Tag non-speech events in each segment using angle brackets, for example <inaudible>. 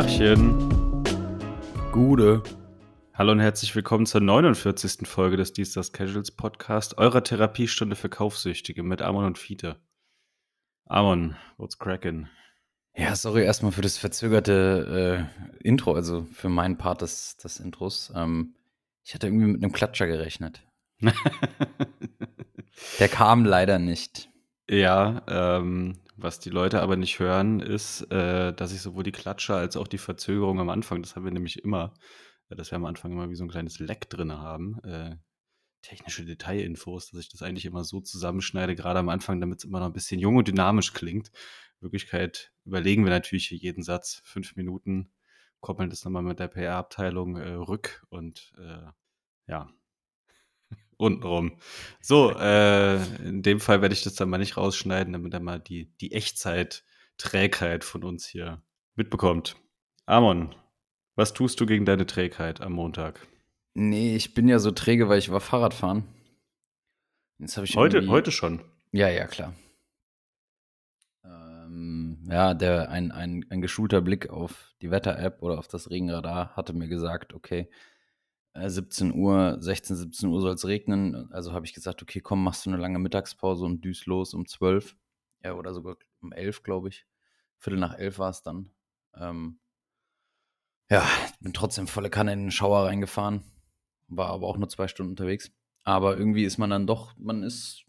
Tagchen. Gude. Hallo und herzlich willkommen zur 49. Folge des Dienstags Casuals Podcast, eurer Therapiestunde für Kaufsüchtige mit Amon und Fiete. Amon, what's crackin'? Ja, sorry erstmal für das verzögerte äh, Intro, also für meinen Part des, des Intros. Ähm, ich hatte irgendwie mit einem Klatscher gerechnet. <laughs> Der kam leider nicht. Ja, ähm, was die Leute aber nicht hören, ist, äh, dass ich sowohl die Klatscher als auch die Verzögerung am Anfang, das haben wir nämlich immer, äh, dass wir am Anfang immer wie so ein kleines Leck drin haben. Äh, technische Detailinfos, dass ich das eigentlich immer so zusammenschneide, gerade am Anfang, damit es immer noch ein bisschen jung und dynamisch klingt. In Wirklichkeit überlegen wir natürlich hier jeden Satz fünf Minuten, koppeln das nochmal mit der PR-Abteilung äh, rück und äh, ja, untenrum. So, äh, in dem Fall werde ich das dann mal nicht rausschneiden, damit er mal die, die Echtzeit-Trägheit von uns hier mitbekommt. Amon, was tust du gegen deine Trägheit am Montag? Nee, ich bin ja so träge, weil ich war Fahrradfahren. Jetzt habe ich heute, heute schon. Ja, ja, klar. Ähm, ja, der, ein, ein, ein geschulter Blick auf die Wetter-App oder auf das Regenradar hatte mir gesagt, okay, 17 äh, Uhr, 16, 17 Uhr soll es regnen. Also habe ich gesagt, okay, komm, machst du eine lange Mittagspause und düst los um 12. Ja, oder sogar um 11, glaube ich. Viertel nach 11 war es dann. Ähm, ja, bin trotzdem volle Kanne in den Schauer reingefahren. War aber auch nur zwei Stunden unterwegs. Aber irgendwie ist man dann doch, man ist,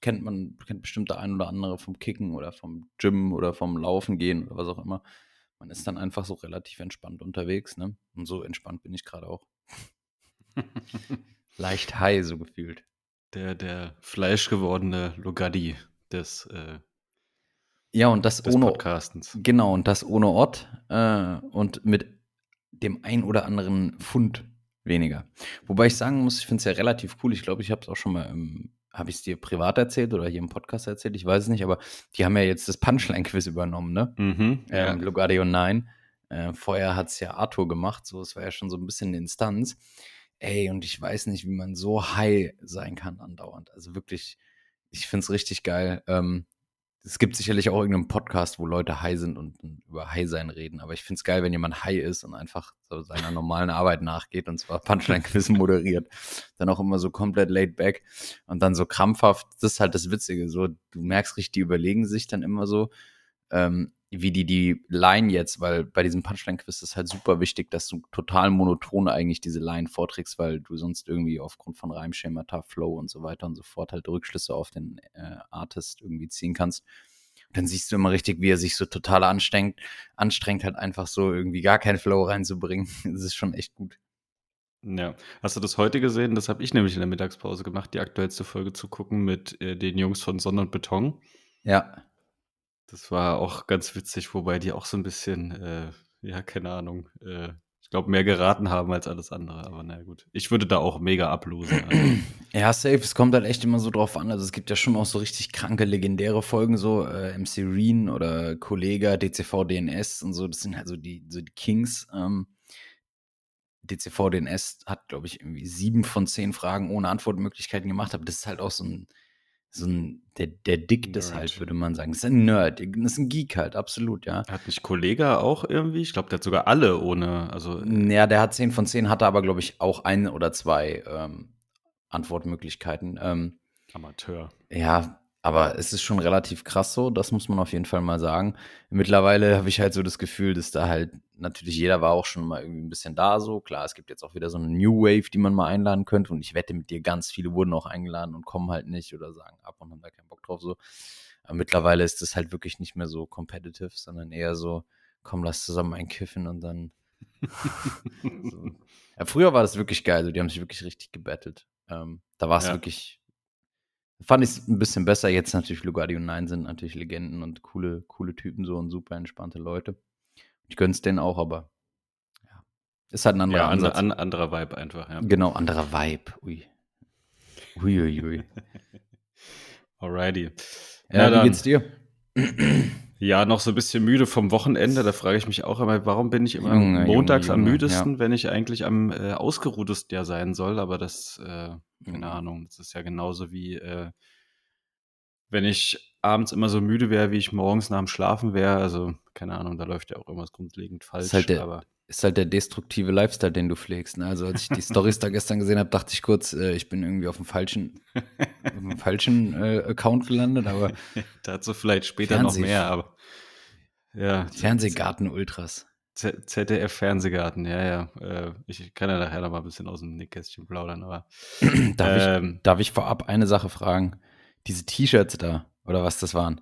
kennt man, kennt bestimmt der ein oder andere vom Kicken oder vom Gym oder vom Laufen gehen oder was auch immer. Man ist dann einfach so relativ entspannt unterwegs, ne? Und so entspannt bin ich gerade auch. <laughs> Leicht high, so gefühlt. Der, der fleischgewordene Logadi des, äh, ja, und das des ohne Podcastens. Genau, und das ohne Ort äh, und mit dem ein oder anderen Pfund weniger. Wobei ich sagen muss, ich finde es ja relativ cool. Ich glaube, ich habe es auch schon mal im, habe ich es dir privat erzählt oder hier im Podcast erzählt? Ich weiß es nicht, aber die haben ja jetzt das Punchline-Quiz übernommen, ne? Mhm, ja. ähm, Lugardio 9. Äh, vorher hat es ja Arthur gemacht, so, es war ja schon so ein bisschen eine Instanz. Ey, und ich weiß nicht, wie man so high sein kann andauernd. Also wirklich, ich finde es richtig geil. Ähm, es gibt sicherlich auch irgendeinen Podcast, wo Leute high sind und, über High sein reden. Aber ich finde es geil, wenn jemand high ist und einfach so seiner normalen Arbeit nachgeht und zwar <laughs> Punchline-Quiz moderiert. Dann auch immer so komplett laid back und dann so krampfhaft. Das ist halt das Witzige. So, du merkst richtig, die überlegen sich dann immer so. Ähm, wie die die Line jetzt, weil bei diesem Punchline-Quiz ist halt super wichtig, dass du total monoton eigentlich diese Line vorträgst, weil du sonst irgendwie aufgrund von Reimschemata, Flow und so weiter und so fort halt Rückschlüsse auf den äh, Artist irgendwie ziehen kannst. Und dann siehst du immer richtig, wie er sich so total anstrengt, anstrengt halt einfach so irgendwie gar keinen Flow reinzubringen. <laughs> Das ist schon echt gut. Ja, hast du das heute gesehen? Das habe ich nämlich in der Mittagspause gemacht, die aktuellste Folge zu gucken mit äh, den Jungs von Sonne und Beton. Ja. Das war auch ganz witzig, wobei die auch so ein bisschen, äh, ja, keine Ahnung, äh, ich glaube, mehr geraten haben als alles andere. Aber naja, gut. Ich würde da auch mega ablosen. Also. <clears throat> Ja, safe. Es kommt halt echt immer so drauf an. Also, es gibt ja schon auch so richtig kranke, legendäre Folgen, so äh, MC Reen oder Kollega, DCV DNS und so. Das sind halt so die, so die Kings. Ähm, DCV DNS hat, glaube ich, irgendwie sieben von zehn Fragen ohne Antwortmöglichkeiten gemacht. Aber das ist halt auch so ein so ein, der, der Dick des halt, würde man sagen. Das ist ein Nerd, das ist ein Geek halt, absolut, ja. Hat nicht Kollege auch irgendwie? Ich glaube, der hat sogar alle ohne, also. Ja, der hat 10 von 10, hatte aber, glaube ich, auch ein oder zwei ähm, Antwortmöglichkeiten. Ähm, Amateur. Ja, aber es ist schon relativ krass so, das muss man auf jeden Fall mal sagen. Mittlerweile habe ich halt so das Gefühl, dass da halt natürlich jeder war auch schon mal irgendwie ein bisschen da so. Klar, es gibt jetzt auch wieder so eine New Wave, die man mal einladen könnte und ich wette mit dir, ganz viele wurden auch eingeladen und kommen halt nicht oder sagen ab und haben da keinen Bock drauf so. Aber mittlerweile ist das halt wirklich nicht mehr so competitive, sondern eher so, komm, lass zusammen einkiffen und dann. <laughs> so. ja, früher war das wirklich geil, so, die haben sich wirklich richtig gebettelt. Ähm, da war es ja. wirklich Fand ich es ein bisschen besser. Jetzt natürlich Lugardi und Nein sind natürlich Legenden und coole, coole Typen so und super entspannte Leute. Ich gönn's denen auch, aber ja. Ist halt ein anderer ja, Ansatz. An, anderer Vibe einfach, ja. Genau, anderer Vibe. Ui. Uiuiui. Ui, ui. <laughs> Alrighty. Ja, ja wie geht's dir? <clears throat> Ja, noch so ein bisschen müde vom Wochenende. Da frage ich mich auch immer, warum bin ich immer Junge, montags Junge, am müdesten, ja. wenn ich eigentlich am äh, ausgeruhtesten ja sein soll. Aber das, äh, keine mhm. Ahnung, das ist ja genauso wie, äh, wenn ich abends immer so müde wäre, wie ich morgens nach dem Schlafen wäre, also keine Ahnung, da läuft ja auch irgendwas grundlegend falsch. Ist halt der, aber ist halt der destruktive Lifestyle, den du pflegst. Ne? Also als ich die <laughs> Stories da gestern gesehen habe, dachte ich kurz, äh, ich bin irgendwie auf dem falschen, auf dem falschen äh, Account gelandet, aber <laughs> dazu vielleicht später Fernseh- noch mehr, aber ja, Fernsehgarten Ultras. Z- ZDF Fernsehgarten, ja, ja. Äh, ich kann ja nachher noch mal ein bisschen aus dem Nähkästchen plaudern, aber <clears throat> Darf, ähm, ich, darf ich vorab eine Sache fragen? Diese T-Shirts da, oder was das waren,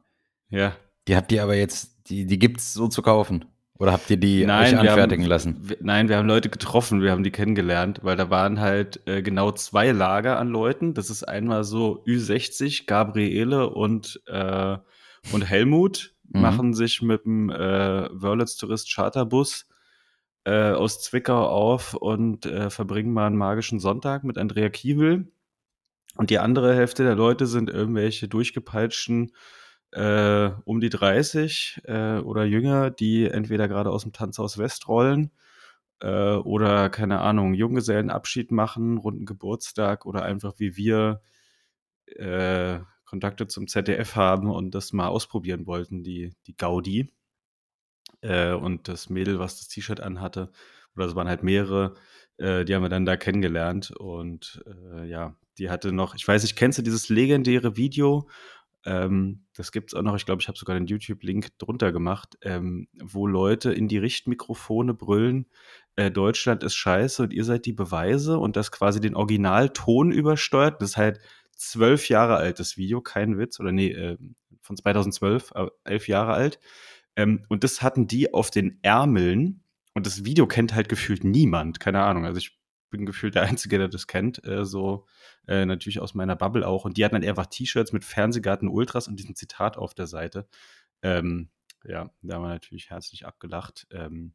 ja. die habt ihr aber jetzt, die, die gibt's so zu kaufen? Oder habt ihr die euch wir anfertigen haben, lassen? Wir, nein, wir haben Leute getroffen, wir haben die kennengelernt, weil da waren halt äh, genau zwei Lager an Leuten. Das ist einmal so Ü60, Gabriele und, äh, und Helmut Mhm. machen sich mit dem äh, Wörlitz Tourist Charterbus äh, aus Zwickau auf und äh, verbringen mal einen magischen Sonntag mit Andrea Kiewel. Und die andere Hälfte der Leute sind irgendwelche durchgepeitschten äh, um die 30 äh, oder jünger, die entweder gerade aus dem Tanzhaus West rollen äh, oder, keine Ahnung, Junggesellenabschied machen, runden Geburtstag oder einfach wie wir äh, Kontakte zum ZDF haben und das mal ausprobieren wollten, die, die Gaudi. Äh, und das Mädel, was das T-Shirt anhatte, oder es waren halt mehrere, äh, die haben wir dann da kennengelernt. Und ja, die hatte noch, ich weiß nicht, kennst du dieses legendäre Video? Ähm, das gibt's auch noch, ich glaube, ich habe sogar den YouTube-Link drunter gemacht, ähm, wo Leute in die Richtmikrofone brüllen, äh, Deutschland ist scheiße und ihr seid die Beweise und das quasi den Originalton übersteuert. Das ist halt zwölf Jahre altes Video, kein Witz, oder nee, äh, von 2012, äh, elf Jahre alt. Ähm, und das hatten die auf den Ärmeln und das Video kennt halt gefühlt niemand, keine Ahnung. Also ich bin gefühlt der Einzige, der das kennt, äh, so äh, natürlich aus meiner Bubble auch. Und die hatten dann einfach T-Shirts mit Fernsehgarten Ultras und diesem Zitat auf der Seite. Ähm, ja, da haben wir natürlich herzlich abgelacht. Ähm,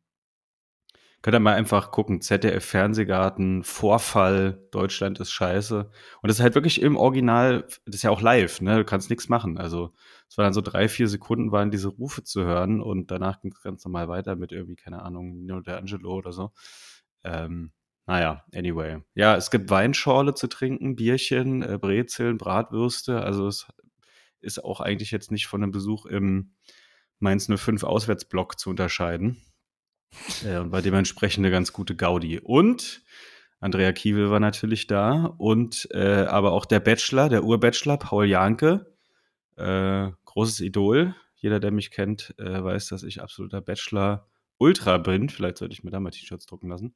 könnt ihr mal einfach gucken, ZDF Fernsehgarten, Vorfall, Deutschland ist scheiße. Und das ist halt wirklich im Original, das ist ja auch live, ne? Du kannst nichts machen. Also es waren dann so drei, vier Sekunden waren diese Rufe zu hören und danach ging es ganz normal weiter mit irgendwie, keine Ahnung, Nino D'Angelo oder so. Ähm, naja, anyway. Ja, es gibt Weinschorle zu trinken, Bierchen, äh, Brezeln, Bratwürste. Also es ist auch eigentlich jetzt nicht von einem Besuch im Mainz 05 Auswärtsblock zu unterscheiden. Äh, und war dementsprechend eine ganz gute Gaudi. Und Andrea Kiewel war natürlich da und äh, aber auch der Bachelor, der Urbachelor, Paul Janke, äh, großes Idol. Jeder, der mich kennt, äh, weiß, dass ich absoluter Bachelor Ultra bin. Vielleicht sollte ich mir da mal T-Shirts drucken lassen.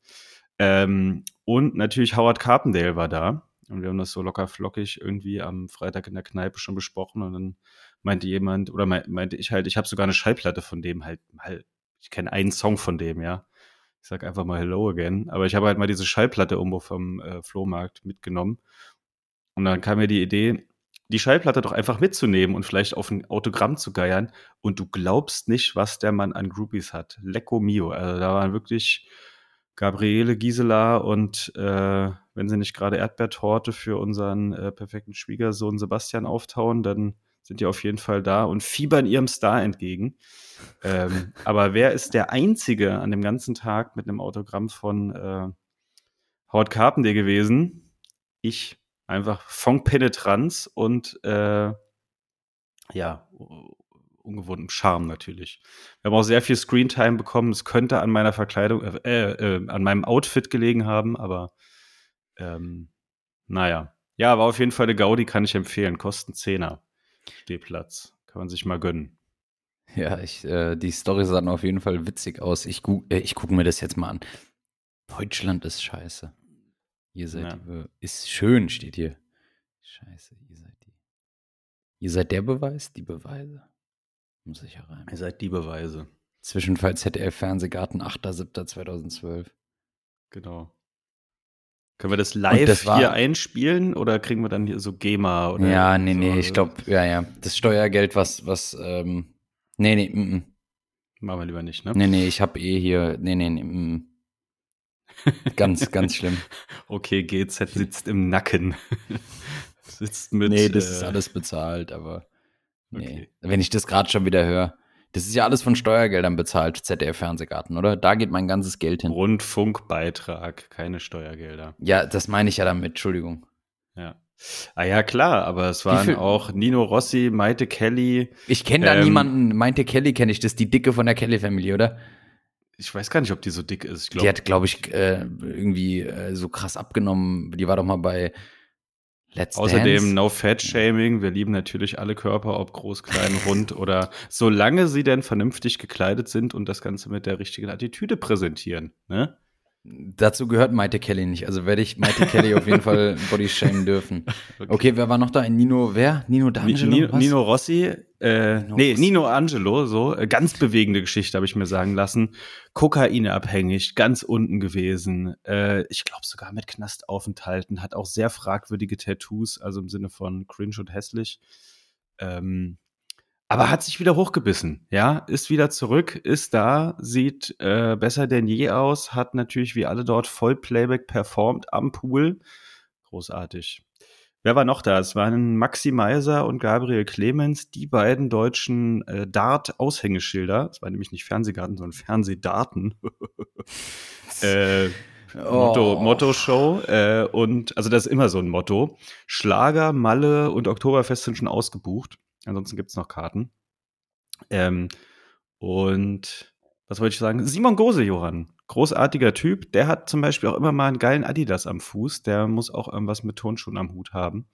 Ähm, und natürlich Howard Carpendale war da. Und wir haben das so locker flockig irgendwie am Freitag in der Kneipe schon besprochen. Und dann meinte jemand, oder mei- meinte ich halt, ich habe sogar eine Schallplatte von dem halt, halt ich kenne einen Song von dem, ja. Ich sag einfach mal Hello again. Aber ich habe halt mal diese Schallplatte irgendwo vom äh, Flohmarkt mitgenommen. Und dann kam mir die Idee, die Schallplatte doch einfach mitzunehmen und vielleicht auf ein Autogramm zu geiern. Und du glaubst nicht, was der Mann an Groupies hat. Lecco mio. Also da waren wirklich Gabriele, Gisela und äh, wenn sie nicht gerade Erdbeertorte für unseren äh, perfekten Schwiegersohn Sebastian auftauen, dann sind die auf jeden Fall da und fiebern ihrem Star entgegen. ähm, aber wer ist der Einzige an dem ganzen Tag mit einem Autogramm von äh, Howard Carpendale gewesen? Ich. Einfach von Penetranz und äh, ja, ungewohntem Charme natürlich. Wir haben auch sehr viel Screentime bekommen. Es könnte an meiner Verkleidung, äh, äh, an meinem Outfit gelegen haben, aber ähm, naja. Ja, war auf jeden Fall eine Gaudi, kann ich empfehlen. Kosten Zehner. Stehplatz. Kann man sich mal gönnen. Ja, ich, äh, die Story sahen auf jeden Fall witzig aus. Ich, gu äh, ich gucke mir das jetzt mal an. Deutschland ist scheiße. Ihr seid Ja. die Be ist schön, steht hier. Scheiße, ihr seid die. Ihr seid der Beweis, die Beweise. Muss ich herein. Ihr seid die Beweise. Zwischenfall ZDF Fernsehgarten 8.7.2012. Genau. Können wir das live das war- hier einspielen oder kriegen wir dann hier so GEMA oder Ja, nee, so? nee, ich glaube, ja, ja. Das Steuergeld, was, was, ähm, nee, nee, mm, mm. Machen wir lieber nicht, ne? nee, nee, ich habe eh hier, nee, nee, nee, mm. mm. Ganz, <laughs> ganz schlimm. Okay, GZ sitzt im Nacken. <laughs> sitzt mit. nee, das ist äh, alles bezahlt, aber nee. Okay. Wenn ich das gerade schon wieder höre. Das ist ja alles von Steuergeldern bezahlt, ZDF-Fernsehgarten, oder? Da geht mein ganzes Geld hin. Rundfunkbeitrag, keine Steuergelder. Ja, das meine ich ja damit, Entschuldigung. Ja. Ah ja, klar, aber es waren auch Nino Rossi, Maite Kelly. Ich kenne da Ähm, niemanden. Meinte Kelly kenne ich, das ist die Dicke von der Kelly-Family, oder? Ich weiß gar nicht, ob die so dick ist. Ich Die hat, glaube ich, äh, irgendwie äh, so krass abgenommen. Die war doch mal bei Let's außerdem Dance. no Fat Shaming. Wir lieben natürlich alle Körper, ob groß, klein, rund <laughs> oder solange sie denn vernünftig gekleidet sind und das Ganze mit der richtigen Attitüde präsentieren. Ne? Dazu gehört Maite Kelly nicht. Also werde ich Maite Kelly auf jeden Fall <laughs> body shamen dürfen. Okay, wer war noch da? Nino, wer? Nino Ni- D'Angelo? Nino? Nino Rossi, äh, Nino nee, Rossi. Nino Angelo, so, äh, ganz bewegende Geschichte, habe ich mir sagen lassen. Kokainabhängig, ganz unten gewesen. Äh, ich glaube sogar mit Knastaufenthalten, hat auch sehr fragwürdige Tattoos, also im Sinne von cringe und hässlich. Ähm, aber hat sich wieder hochgebissen, ja, ist wieder zurück, ist da, sieht äh, besser denn je aus, hat natürlich wie alle dort Vollplayback performt am Pool. Großartig. Wer war noch da? Es waren Maxi Meiser und Gabriel Clemens, die beiden deutschen äh, Dart-Aushängeschilder. Es waren nämlich nicht Fernsehgarten, sondern Fernsehdaten. <laughs> äh, Motto, Oh. Motto-Show. Äh, und also das ist immer so ein Motto. Schlager, Malle und Oktoberfest sind schon ausgebucht. Ansonsten gibt es noch Karten. Ähm, und was wollte ich sagen? Simon Gose, Johann. Großartiger Typ. Der hat zum Beispiel auch immer mal einen geilen Adidas am Fuß. Der muss auch irgendwas mit Turnschuhen am Hut haben.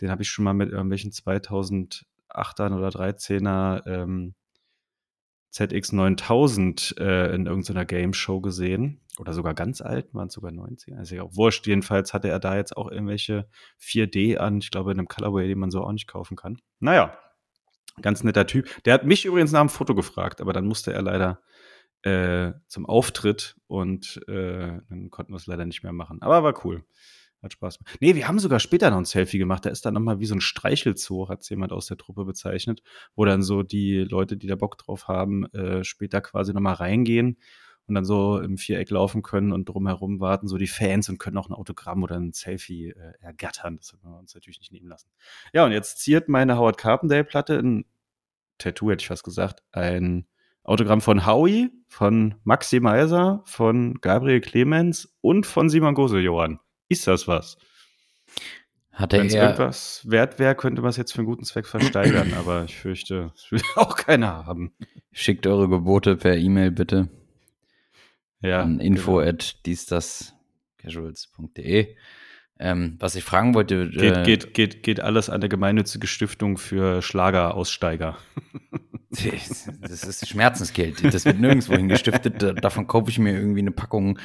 Den habe ich schon mal mit irgendwelchen 2008er oder 13er ähm, ZX9000 äh, in irgendeiner Game Show gesehen. Oder sogar ganz alt, waren es sogar 90er. Also ja, wurscht. Jedenfalls hatte er da jetzt auch irgendwelche 4D an. Ich glaube, in einem Colorway, den man so auch nicht kaufen kann. Naja, ganz netter Typ. Der hat mich übrigens nach dem Foto gefragt, aber dann musste er leider äh, zum Auftritt und äh, dann konnten wir es leider nicht mehr machen. Aber war cool. Hat Spaß gemacht. Nee, wir haben sogar später noch ein Selfie gemacht. Da ist dann nochmal wie so ein Streichelzoo, hat es jemand aus der Truppe bezeichnet, wo dann so die Leute, die da Bock drauf haben, äh, später quasi nochmal reingehen und dann so im Viereck laufen können und drumherum warten so die Fans und können auch ein Autogramm oder ein Selfie äh, ergattern. Das haben wir uns natürlich nicht nehmen lassen. Ja, und jetzt ziert meine Howard Carpendale-Platte ein Tattoo, hätte ich fast gesagt, ein Autogramm von Howie, von Maxi Meiser, von Gabriel Clemens und von Simon Gose, Johann. Ist das was? Hatte Wenn es er, irgendwas wert wäre, könnte man es jetzt für einen guten Zweck versteigern, <clears throat> aber ich fürchte, es will <laughs> auch keiner haben. schickt eure Gebote per E-Mail bitte Ja, an info genau. at casuals.de. Ähm, was ich fragen wollte, Geht, äh, geht, geht, geht alles an der gemeinnützige Stiftung für Schlageraussteiger. <laughs> das ist Schmerzensgeld. Das wird nirgendwo <laughs> hingestiftet. Da- Davon kaufe ich mir irgendwie eine Packung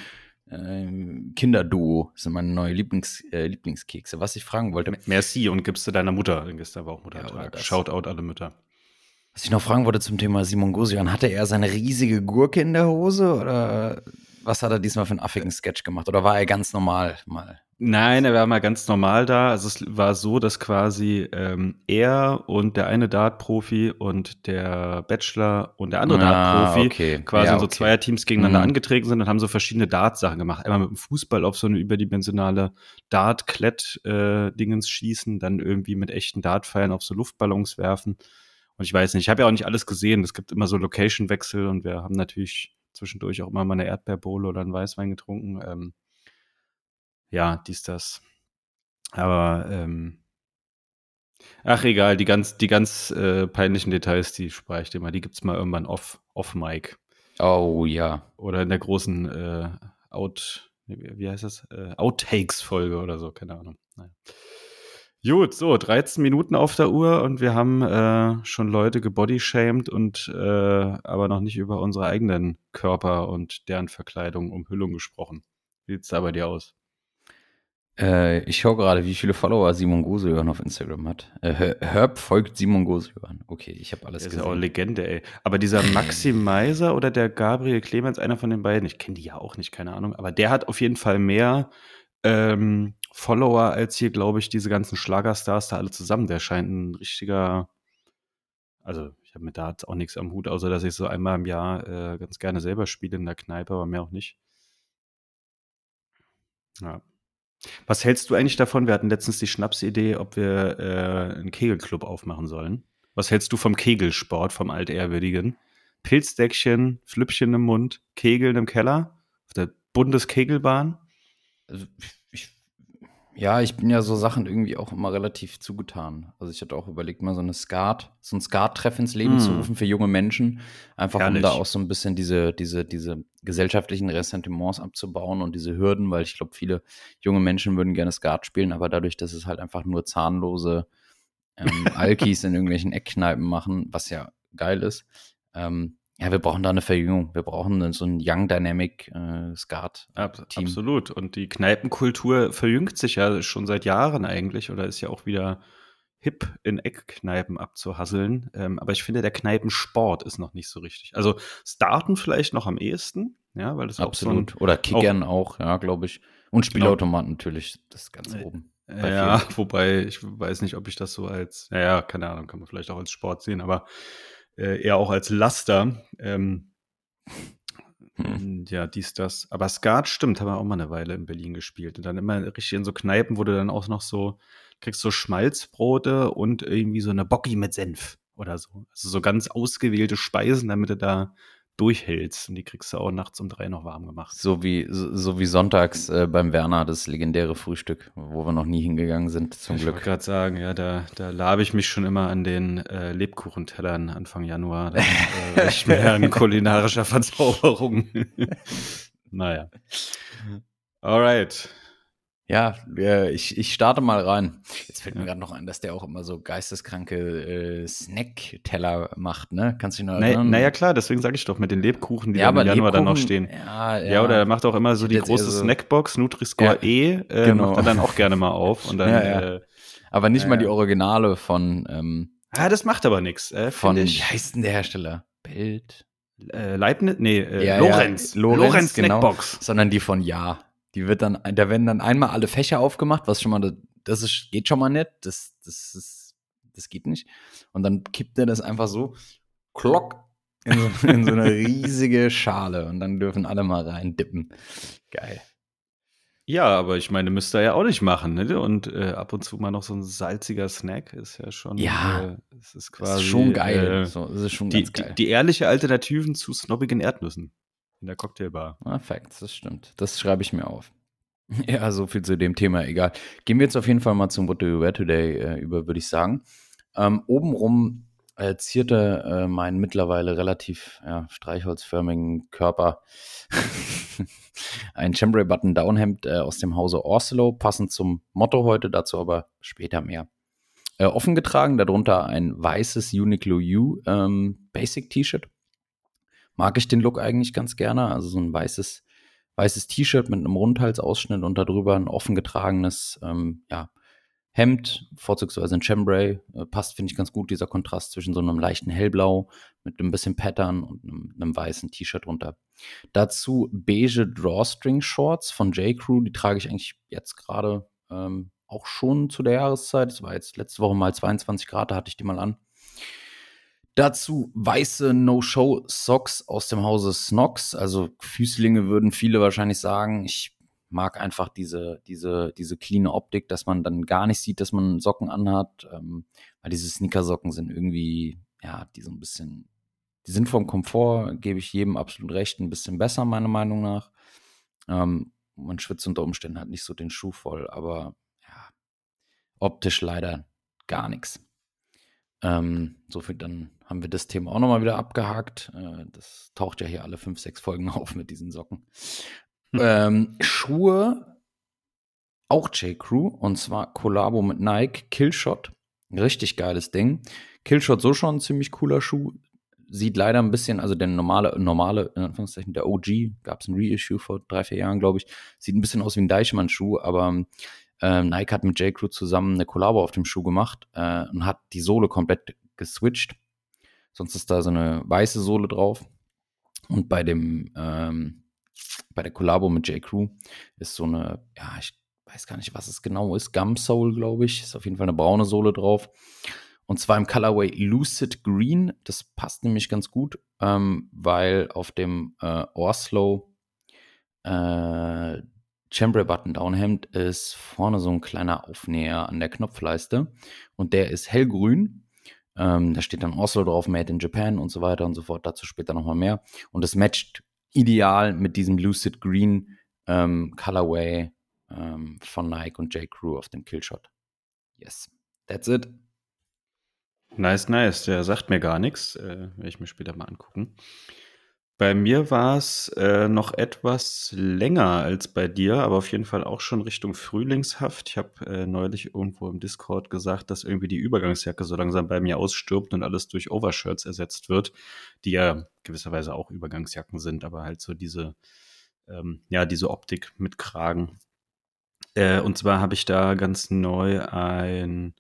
Kinderduo. Das sind meine neue Lieblings, äh, Lieblingskekse. Was ich fragen wollte, Merci und gibst du deiner Mutter. Gestern war auch oder Muttertag. das. Shoutout alle Mütter. was ich noch fragen wollte zum Thema Simon Gosian, hatte er seine riesige Gurke in der Hose oder was hat er diesmal für einen affigen Sketch gemacht? Oder war er ganz normal mal? Nein, er war mal ganz normal da. Also es war so, dass quasi ähm, er und der eine Dart-Profi und der Bachelor und der andere Ah, Dart-Profi okay. quasi Ja, in so okay. Zweierteams gegeneinander Mhm. angetreten sind und haben so verschiedene Dart-Sachen gemacht. Einmal mit dem Fußball auf so eine überdimensionale Dart-Klett-Dingens schießen, dann irgendwie mit echten Dartpfeilen auf so Luftballons werfen. Und ich weiß nicht, ich habe ja auch nicht alles gesehen. Es gibt immer so Location-Wechsel und wir haben natürlich zwischendurch auch immer mal eine Erdbeerbohle oder einen Weißwein getrunken. Ähm, ja, dies, das. Aber, ähm, ach egal, die ganz, die ganz äh, peinlichen Details, die spare ich dir mal. Die gibt's mal irgendwann off, off Mic. Oh ja. Oder in der großen äh, Out, wie wie heißt das? Äh, Outtakes-Folge oder so, keine Ahnung. Naja. Gut, so, 13 Minuten auf der Uhr und wir haben äh, schon Leute gebodyshamed und äh, aber noch nicht über unsere eigenen Körper und deren Verkleidung, Umhüllung gesprochen. Wie sieht's da bei dir aus? Äh, ich schaue gerade, wie viele Follower Simon Gosejohann auf Instagram hat. Äh, Her- Herb folgt Simon Gosejohann. Okay, ich habe alles Das ist ja auch gesehen. Legende, ey. Aber dieser <laughs> Maxi Meiser oder der Gabriel Clemens, einer von den beiden, ich kenne die ja auch nicht, keine Ahnung, aber der hat auf jeden Fall mehr ähm, Follower als hier, glaube ich, diese ganzen Schlagerstars da alle zusammen. Der scheint ein richtiger, also ich habe mit Darts auch nichts am Hut, außer dass ich so einmal im Jahr äh, ganz gerne selber spiele in der Kneipe, aber mehr auch nicht. Ja. Was hältst du eigentlich davon? Wir hatten letztens die Schnapsidee, ob wir äh, einen Kegelclub aufmachen sollen. Was hältst du vom Kegelsport, vom Altehrwürdigen? Pilzdeckchen, Flüppchen im Mund, Kegeln im Keller, auf der Bundeskegelbahn? Also, Ja, ich bin ja so Sachen irgendwie auch immer relativ zugetan. Also ich hatte auch überlegt, mal so eine Skat, so ein Skat-Treff ins Leben mm. zu rufen für junge Menschen. Einfach Herrlich. um da auch so ein bisschen diese, diese, diese gesellschaftlichen Ressentiments abzubauen und diese Hürden, weil ich glaube, viele junge Menschen würden gerne Skat spielen, aber dadurch, dass es halt einfach nur zahnlose ähm, <laughs> Alkis in irgendwelchen Eckkneipen machen, was ja geil ist, ähm, ja, wir brauchen da eine Verjüngung. Wir brauchen so ein Young Dynamic äh, Skat. Ab, absolut. Und die Kneipenkultur verjüngt sich ja schon seit Jahren eigentlich oder ist ja auch wieder hip in Eckkneipen abzuhasseln. Ähm, aber ich finde, der Kneipensport ist noch nicht so richtig. Also starten vielleicht noch am ehesten, ja, weil das absolut. Auch so ein, oder Kickern auch, auch ja, glaube ich. Und genau. Spielautomaten genau. natürlich, das ganz äh, oben. Ja, wobei ich weiß nicht, ob ich das so als, naja, keine Ahnung, kann man vielleicht auch als Sport sehen, aber äh, eher auch als Laster. Ähm, hm. Ja, dies, das. Aber Skat stimmt, haben wir auch mal eine Weile in Berlin gespielt. Und dann immer richtig in so Kneipen, wo du dann auch noch so, kriegst so Schmalzbrote und irgendwie so eine Bocki mit Senf oder so. Also so ganz ausgewählte Speisen, damit du da durchhältst. Und die kriegst du auch nachts um drei noch warm gemacht. So wie, so, wie sonntags äh, beim Werner, das legendäre Frühstück, wo wir noch nie hingegangen sind, zum ich Glück. Ich wollte gerade sagen, ja, da, da labe ich mich schon immer an den äh, Lebkuchentellern Anfang Januar. Da <laughs> äh, ich mehr an kulinarischer Verzauberung. <laughs> naja. Alright. Ja, ich, ich starte mal rein. Jetzt fällt mir gerade noch ein, dass der auch immer so geisteskranke äh, Snack-Teller macht, ne? Kannst du dich noch erinnern? Naja, klar, deswegen sage ich doch mit den Lebkuchen, die ja, im Januar dann noch stehen. Ja, ja. ja, oder er macht auch immer so die große so Snackbox, Nutri-Score ja, E, äh, genau. macht er dann auch gerne mal <laughs> auf. Und dann, ja, ja. Äh, aber nicht mal die Originale von. Ähm, ah, das macht aber nichts. Äh, von, wie heißt denn der Hersteller? Bild? Äh, Leibniz? Nee, äh, Lorenz. Lorenz. Lorenz genau, Snackbox. Sondern die von Ja. Die wird dann, da werden dann einmal alle Fächer aufgemacht, was schon mal, das ist, geht schon mal nicht, das, das ist, das geht nicht. Und dann kippt er das einfach so, klock, in so, <laughs> in so eine riesige Schale und dann dürfen alle mal rein dippen. Geil. Ja, aber ich meine, müsste er ja auch nicht machen, ne? Und äh, ab und zu mal noch so ein salziger Snack ist ja schon. Ja, äh, es ist quasi. Ist schon geil. Äh, so, ist schon die, geil. Die, die, ehrliche Alternativen zu snobbigen Erdnüssen. In der Cocktailbar. Ah, Facts, das stimmt. Das schreibe ich mir auf. <laughs> Ja, so viel zu dem Thema, egal. Gehen wir jetzt auf jeden Fall mal zum What Do You Wear Today äh, über, würde ich sagen. Ähm, obenrum äh, zierte äh, meinen mittlerweile relativ ja, streichholzförmigen Körper <laughs> ein Chambray Button Downhemd äh, aus dem Hause Orselo, passend zum Motto heute, dazu aber später mehr. Äh, offen getragen, darunter ein weißes Uniqlo U ähm, Basic T-Shirt mag ich den Look eigentlich ganz gerne. Also so ein weißes, weißes T-Shirt mit einem Rundhalsausschnitt und darüber ein offen getragenes ähm, ja, Hemd, vorzugsweise ein Chambray. Äh, passt, finde ich, ganz gut, dieser Kontrast zwischen so einem leichten Hellblau mit ein bisschen Pattern und einem, einem weißen T-Shirt drunter. Dazu beige Drawstring Shorts von J.Crew. Die trage ich eigentlich jetzt gerade ähm, auch schon zu der Jahreszeit. Es war jetzt letzte Woche mal 22 Grad, da hatte ich die mal an. Dazu weiße No-Show-Socks aus dem Hause Snox. Also Füßlinge würden viele wahrscheinlich sagen. Ich mag einfach diese, diese, diese cleane Optik, dass man dann gar nicht sieht, dass man Socken anhat. Ähm, weil diese Sneakersocken sind irgendwie, ja, die so ein bisschen, die sind vom Komfort, gebe ich jedem absolut recht, ein bisschen besser, meiner Meinung nach. Ähm, man schwitzt unter Umständen halt nicht so den Schuh voll, aber ja, optisch leider gar nichts. Ähm, so viel dann haben wir das Thema auch nochmal wieder abgehakt. Äh, das taucht ja hier alle fünf, sechs Folgen <laughs> auf mit diesen Socken. Hm. Ähm, Schuhe, auch J.Crew, und zwar Kollabo mit Nike, Killshot. Richtig geiles Ding. Killshot so schon ein ziemlich cooler Schuh. Sieht leider ein bisschen, also der normale, normale, in Anführungszeichen, der OG, gab es ein Reissue vor drei, vier Jahren, glaube ich. Sieht ein bisschen aus wie ein Deichmann-Schuh, aber äh, Nike hat mit J.Crew zusammen eine Kollabo auf dem Schuh gemacht äh, und hat die Sohle komplett geswitcht Sonst ist da so eine weiße Sohle drauf. Und bei dem, ähm, bei der Kollabo mit J. Crew ist so eine, ja, ich weiß gar nicht, was es genau ist. Gum Soul, glaube ich. Ist auf jeden Fall eine braune Sohle drauf. Und zwar im Colorway Lucid Green. Das passt nämlich ganz gut, ähm, weil auf dem äh, Orslow äh, Chambray Button Down Hemd ist vorne so ein kleiner Aufnäher an der Knopfleiste. Und der ist hellgrün ähm, da steht dann Oslo drauf, Made in Japan und so weiter und so fort. Dazu später nochmal mehr. Und das matcht ideal mit diesem Lucid Green ähm, Colorway ähm, von Nike und J. Crew auf dem Killshot. Yes, that's it. Nice, nice. Der sagt mir gar nichts. Äh, werde ich mir später mal angucken. Bei mir war es äh, noch etwas länger als bei dir, aber auf jeden Fall auch schon Richtung Frühlingshaft. Ich habe äh, neulich irgendwo im Discord gesagt, dass irgendwie die Übergangsjacke so langsam bei mir ausstirbt und alles durch Overshirts ersetzt wird, die ja gewisserweise auch Übergangsjacken sind, aber halt so diese, ähm, ja, diese Optik mit Kragen. Äh, und zwar habe ich da ganz neu ein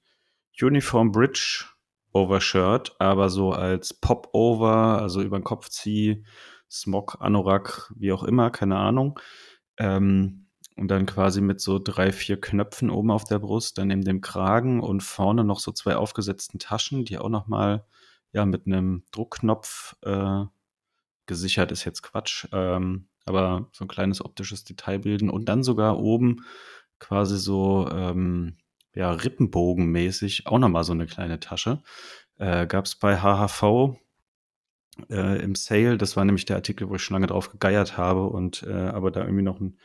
Uniform Bridge Overshirt, aber so als Popover, also über den Kopf zieh, Smog, Anorak, wie auch immer, keine Ahnung. Ähm, und dann quasi mit so drei, vier Knöpfen oben auf der Brust, dann in dem Kragen und vorne noch so zwei aufgesetzten Taschen, die auch noch mal ja mit einem Druckknopf äh, gesichert ist jetzt Quatsch, ähm, aber so ein kleines optisches Detail bilden und dann sogar oben quasi so ähm, ja, Rippenbogenmäßig auch nochmal so eine kleine Tasche. Äh, Gab es bei HHV äh, im Sale. Das war nämlich der Artikel, wo ich schon lange drauf gegeiert habe und äh, aber da irgendwie noch ein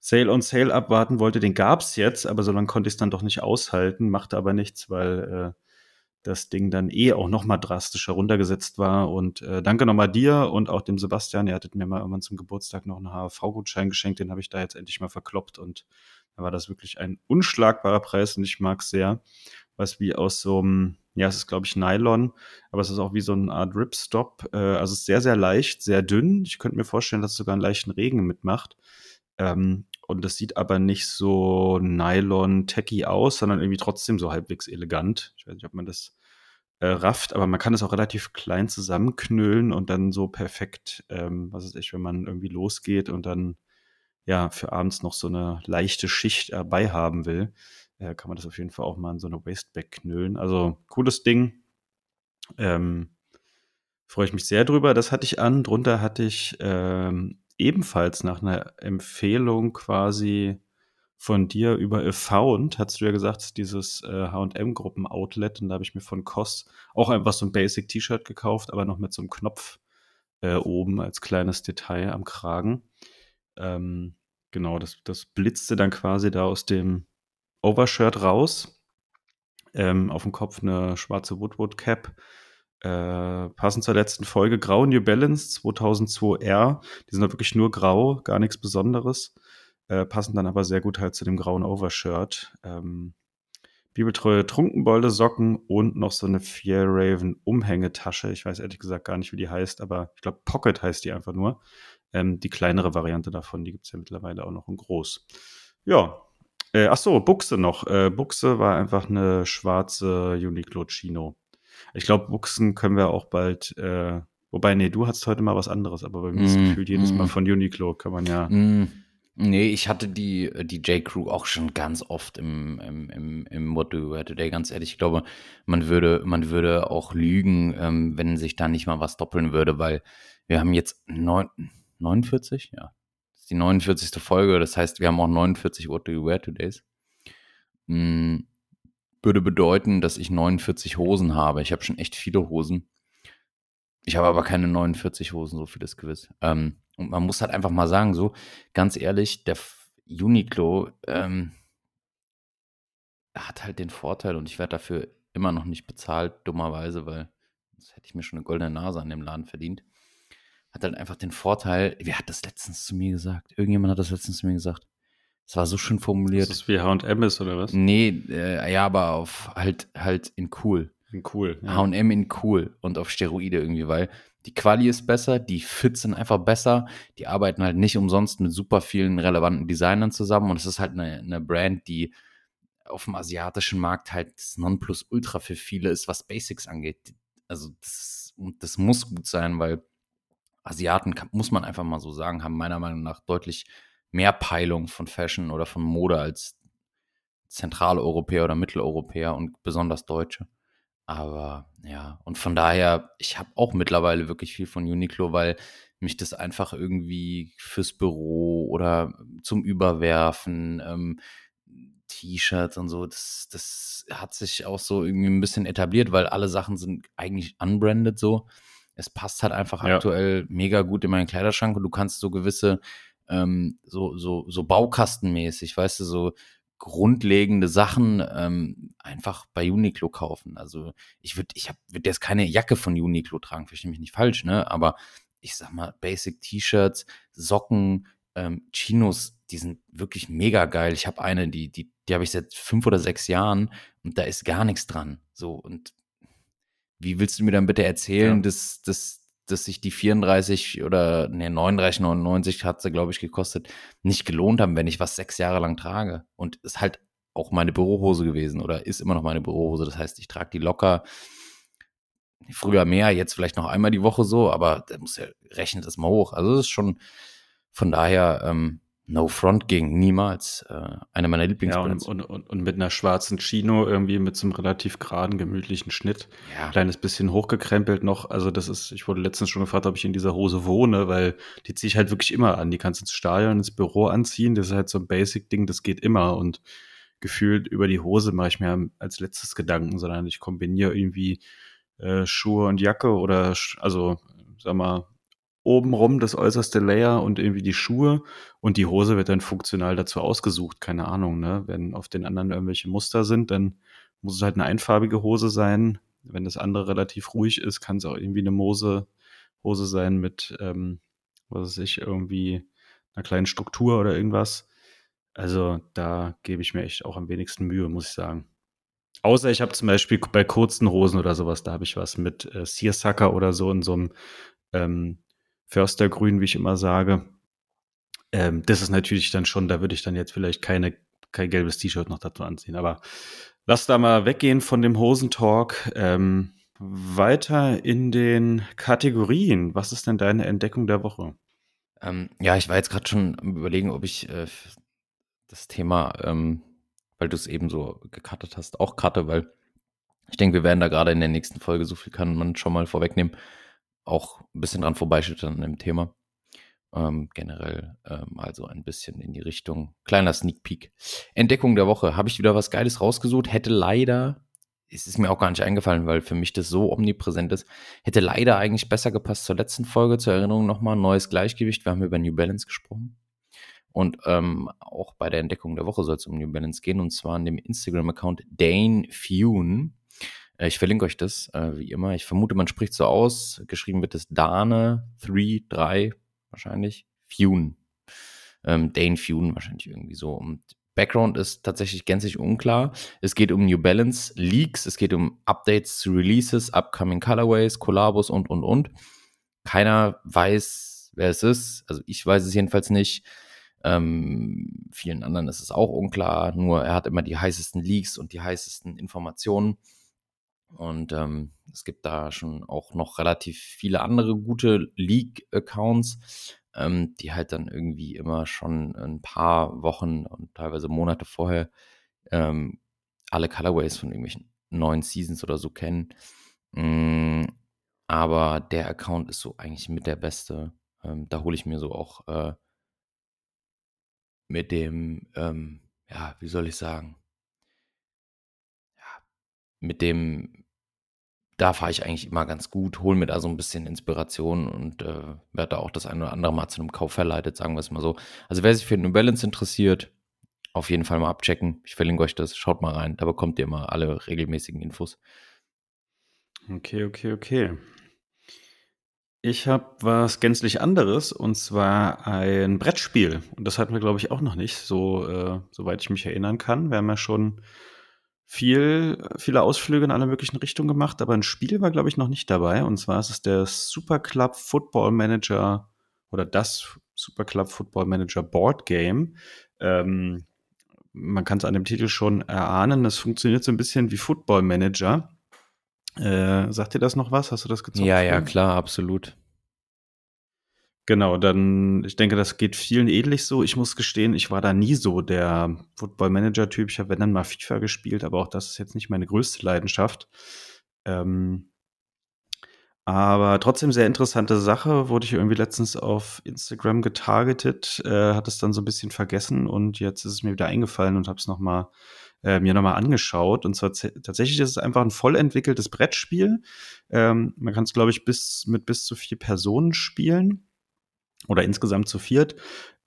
Sale on Sale abwarten wollte. Den gab es jetzt, aber so lange konnte ich es dann doch nicht aushalten, machte aber nichts, weil äh, das Ding dann eh auch noch mal drastischer runtergesetzt war. Und äh, danke nochmal dir und auch dem Sebastian. Ihr hattet mir mal irgendwann zum Geburtstag noch einen HV-Gutschein geschenkt. Den habe ich da jetzt endlich mal verkloppt. Und da war das wirklich ein unschlagbarer Preis und ich mag sehr. Was wie aus so einem, ja, es ist glaube ich Nylon, aber es ist auch wie so eine Art Ripstop. Äh, also es ist sehr, sehr leicht, sehr dünn. Ich könnte mir vorstellen, dass es sogar einen leichten Regen mitmacht. Ähm, und das sieht aber nicht so Nylon-Techy aus, sondern irgendwie trotzdem so halbwegs elegant. Ich weiß nicht, ob man das äh, rafft, aber man kann es auch relativ klein zusammenknüllen und dann so perfekt, ähm, was ist echt, wenn man irgendwie losgeht und dann ja für abends noch so eine leichte Schicht dabei haben will, äh, kann man das auf jeden Fall auch mal in so eine Wasteback knüllen. Also cooles Ding. Ähm, Freue ich mich sehr drüber. Das hatte ich an. Drunter hatte ich ähm, ebenfalls nach einer Empfehlung quasi von dir über Found, hast du ja gesagt, dieses äh, H&M-Gruppen-Outlet und da habe ich mir von Koss auch einfach so ein Basic-T-Shirt gekauft, aber noch mit so einem Knopf äh, oben als kleines Detail am Kragen. Ähm, genau, das, das blitzte dann quasi da aus dem Overshirt raus. Ähm, auf dem Kopf eine schwarze Woodwood-Cap äh, passend zur letzten Folge, grau New Balance 2002R. Die sind halt wirklich nur grau, gar nichts Besonderes. Äh, passen dann aber sehr gut halt zu dem grauen Overshirt. Ähm, bibeltreue Trunkenbolde Socken und noch so eine Fear Raven Umhängetasche. Ich weiß ehrlich gesagt gar nicht, wie die heißt, aber ich glaube Pocket heißt die einfach nur. Ähm, die kleinere Variante davon, die gibt es ja mittlerweile auch noch in groß. Ja. Äh, ach so, Buchse noch. Äh, Buchse war einfach eine schwarze Uniqlo Chino. Ich glaube, Buchsen können wir auch bald, äh, wobei, nee, du hast heute mal was anderes, aber bei mir mm, ist gefühlt jedes mm. Mal von Uniqlo kann man ja. Mm. Nee, ich hatte die, die J-Crew auch schon ganz oft im, im, im, im What Do You Wear Today, ganz ehrlich. Ich glaube, man würde, man würde auch lügen, ähm, wenn sich da nicht mal was doppeln würde, weil wir haben jetzt neun, 49, ja. Das ist die 49. Folge, das heißt, wir haben auch 49 What Do You Wear Todays. Mhm würde bedeuten, dass ich 49 Hosen habe. Ich habe schon echt viele Hosen. Ich habe aber keine 49 Hosen, so viel ist gewiss. Ähm, und man muss halt einfach mal sagen, so ganz ehrlich, der Uniqlo ähm, hat halt den Vorteil und ich werde dafür immer noch nicht bezahlt, dummerweise, weil das hätte ich mir schon eine goldene Nase an dem Laden verdient. Hat halt einfach den Vorteil, wer hat das letztens zu mir gesagt? Irgendjemand hat das letztens zu mir gesagt. Es war so schön formuliert. Das ist wie H&M ist, oder was? Nee, äh, ja, aber auf halt, halt in cool. In cool. H&M in cool und auf Steroide irgendwie, weil die Quali ist besser, die Fits sind einfach besser, die arbeiten halt nicht umsonst mit super vielen relevanten Designern zusammen und es ist halt eine, eine Brand, die auf dem asiatischen Markt halt das Nonplusultra für viele ist, was Basics angeht. Also das, das muss gut sein, weil Asiaten, muss man einfach mal so sagen, haben meiner Meinung nach deutlich mehr Peilung von Fashion oder von Mode als Zentraleuropäer oder Mitteleuropäer und besonders Deutsche. Aber ja, und von daher, ich habe auch mittlerweile wirklich viel von Uniqlo, weil mich das einfach irgendwie fürs Büro oder zum Überwerfen, ähm, T-Shirts und so, das, das hat sich auch so irgendwie ein bisschen etabliert, weil alle Sachen sind eigentlich unbranded so. Es passt halt einfach ja. aktuell mega gut in meinen Kleiderschrank und du kannst so gewisse ähm, so, so, so baukastenmäßig, weißt du, so grundlegende Sachen ähm, einfach bei Uniqlo kaufen. Also ich würde, ich würde jetzt keine Jacke von Uniqlo tragen, verstehe mich nicht falsch, ne? Aber ich sag mal, Basic T-Shirts, Socken, ähm, Chinos, die sind wirklich mega geil. Ich habe eine, die, die, die habe ich seit fünf oder sechs Jahren und da ist gar nichts dran. So, und wie willst du mir dann bitte erzählen, ja. dass, dass, dass sich die 34 oder ne, 39,99 hat sie, glaube ich, gekostet, nicht gelohnt haben, wenn ich was sechs Jahre lang trage. Und ist halt auch meine Bürohose gewesen oder ist immer noch meine Bürohose. Das heißt, ich trage die locker früher mehr, jetzt vielleicht noch einmal die Woche so, aber da muss ja rechnet das mal hoch. Also das ist schon von daher ähm, No Front ging niemals. Äh, eine meiner Lieblingsbands. Ja, und, und, und, mit einer schwarzen Chino irgendwie mit so einem relativ geraden, gemütlichen Schnitt. Ja. Kleines bisschen hochgekrempelt noch. Also das ist, ich wurde letztens schon gefragt, ob ich in dieser Hose wohne, weil die ziehe ich halt wirklich immer an. Die kannst du ins Stadion, ins Büro anziehen. Das ist halt so ein Basic-Ding, das geht immer. Und gefühlt über die Hose mache ich mir als letztes Gedanken, sondern ich kombiniere irgendwie äh, Schuhe und Jacke oder, also, sag mal, obenrum das äußerste Layer und irgendwie die Schuhe und die Hose wird dann funktional dazu ausgesucht, keine Ahnung, ne? Wenn auf den anderen irgendwelche Muster sind, dann muss es halt eine einfarbige Hose sein. Wenn das andere relativ ruhig ist, kann es auch irgendwie eine Mose Hose sein mit, ähm, was weiß ich, irgendwie einer kleinen Struktur oder irgendwas. Also da gebe ich mir echt auch am wenigsten Mühe, muss ich sagen. Außer ich habe zum Beispiel bei kurzen Hosen oder sowas, da habe ich was mit äh, Searsucker oder so in so einem ähm, Förstergrün, wie ich immer sage. Ähm, das ist natürlich dann schon, da würde ich dann jetzt vielleicht keine, kein gelbes T-Shirt noch dazu anziehen. Aber lass da mal weggehen von dem Hosentalk. Ähm, weiter in den Kategorien. Was ist denn deine Entdeckung der Woche? Ähm, ja, ich war jetzt gerade schon am überlegen, ob ich äh, das Thema, ähm, weil du es eben so gecuttet hast, auch cutte, weil ich denke, wir werden da gerade in der nächsten Folge, so viel kann man schon mal vorwegnehmen, auch ein bisschen dran vorbeischüttern an dem Thema. Ähm, generell ähm, also ein bisschen in die Richtung kleiner Sneak Peek. Entdeckung der Woche. Habe ich wieder was Geiles rausgesucht. Hätte leider, es ist mir auch gar nicht eingefallen, weil für mich das so omnipräsent ist, hätte leider eigentlich besser gepasst zur letzten Folge. Zur Erinnerung nochmal, neues Gleichgewicht. Wir haben über New Balance gesprochen. Und ähm, auch bei der Entdeckung der Woche soll es um New Balance gehen. Und zwar an dem Instagram-Account Dane Fune. Äh, ich verlinke euch das, äh, wie immer. Ich vermute, man spricht so aus. Geschrieben wird es Dane 3, 3 wahrscheinlich. Fune. Ähm, Dane Fune wahrscheinlich irgendwie so. Und Background ist tatsächlich gänzlich unklar. Es geht um New Balance Leaks, es geht um Updates zu Releases, Upcoming Colorways, Collabos und, und, und. Keiner weiß, wer es ist. Also ich weiß es jedenfalls nicht. Ähm, vielen anderen ist es auch unklar. Nur er hat immer die heißesten Leaks und die heißesten Informationen. Und ähm, es gibt da schon auch noch relativ viele andere gute League-Accounts, ähm, die halt dann irgendwie immer schon ein paar Wochen und teilweise Monate vorher ähm, alle Colorways von irgendwelchen neuen Seasons oder so kennen. Mm, aber der Account ist so eigentlich mit der beste. Ähm, da hole ich mir so auch äh, mit dem, ähm, ja, wie soll ich sagen? Mit dem da fahre ich eigentlich immer ganz gut, hole mir da so ein bisschen Inspiration und äh, werde da auch das eine oder andere Mal zu einem Kauf verleitet, sagen wir es mal so. Also wer sich für New Balance interessiert, auf jeden Fall mal abchecken. Ich verlinke euch das, schaut mal rein, da bekommt ihr immer alle regelmäßigen Infos. Okay, okay, okay. Ich habe was gänzlich anderes und zwar ein Brettspiel. Und das hatten wir, glaube ich, auch noch nicht, so äh, soweit ich mich erinnern kann. Wir haben ja schon viel, viele Ausflüge in alle möglichen Richtungen gemacht, aber ein Spiel war, glaube ich, noch nicht dabei. Und zwar ist es der Super Club Football Manager oder das Super Club Football Manager Board Game. Ähm, man kann es an dem Titel schon erahnen. Es funktioniert so ein bisschen wie Football Manager. Äh, sagt dir das noch was? Hast du das gezogen? Ja, ja, klar, absolut. Genau, dann, ich denke, das geht vielen ähnlich so. Ich muss gestehen, ich war da nie so der Football-Manager-Typ. Ich habe, wenn dann mal FIFA gespielt, aber auch das ist jetzt nicht meine größte Leidenschaft. Ähm, aber trotzdem sehr interessante Sache. Wurde ich irgendwie letztens auf Instagram getargetet, äh, hat es dann so ein bisschen vergessen und jetzt ist es mir wieder eingefallen und habe es noch mal, äh, mir nochmal angeschaut. Und zwar tatsächlich ist es einfach ein voll entwickeltes Brettspiel. Ähm, man kann es, glaube ich, bis mit bis zu vier Personen spielen. Oder insgesamt zu viert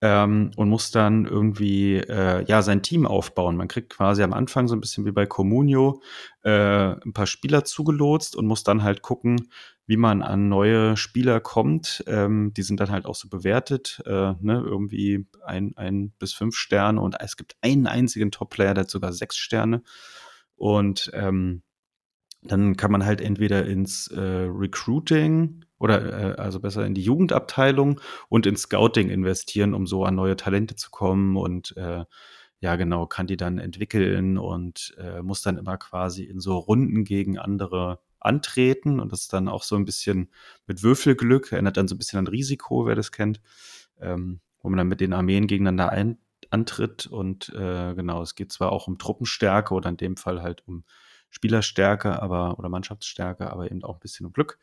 ähm, und muss dann irgendwie äh, ja sein Team aufbauen. Man kriegt quasi am Anfang so ein bisschen wie bei Comunio äh, ein paar Spieler zugelotst und muss dann halt gucken, wie man an neue Spieler kommt. Ähm, die sind dann halt auch so bewertet, äh, ne? irgendwie ein, ein bis fünf Sterne und es gibt einen einzigen Top-Player, der hat sogar sechs Sterne. Und ähm, dann kann man halt entweder ins äh, Recruiting oder äh, also besser in die Jugendabteilung und ins Scouting investieren, um so an neue Talente zu kommen und äh, ja genau, kann die dann entwickeln und äh, muss dann immer quasi in so Runden gegen andere antreten und das ist dann auch so ein bisschen mit Würfelglück, erinnert dann so ein bisschen an Risiko, wer das kennt, ähm, wo man dann mit den Armeen gegeneinander ein, antritt und äh, genau, es geht zwar auch um Truppenstärke oder in dem Fall halt um Spielerstärke, aber oder Mannschaftsstärke, aber eben auch ein bisschen um Glück.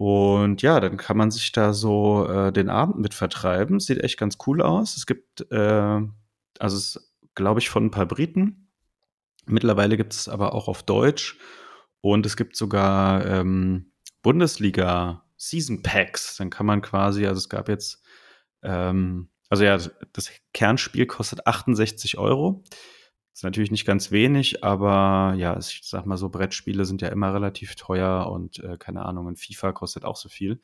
Und ja, dann kann man sich da so äh, den Abend mit vertreiben. Sieht echt ganz cool aus. Es gibt, äh, also es glaube ich, von ein paar Briten. Mittlerweile gibt es aber auch auf Deutsch. Und es gibt sogar ähm, Bundesliga Season Packs. Dann kann man quasi, also es gab jetzt, ähm, also ja, das Kernspiel kostet 68 Euro. Ist natürlich nicht ganz wenig, aber ja, ich sag mal so, Brettspiele sind ja immer relativ teuer und äh, keine Ahnung, ein FIFA kostet auch so viel.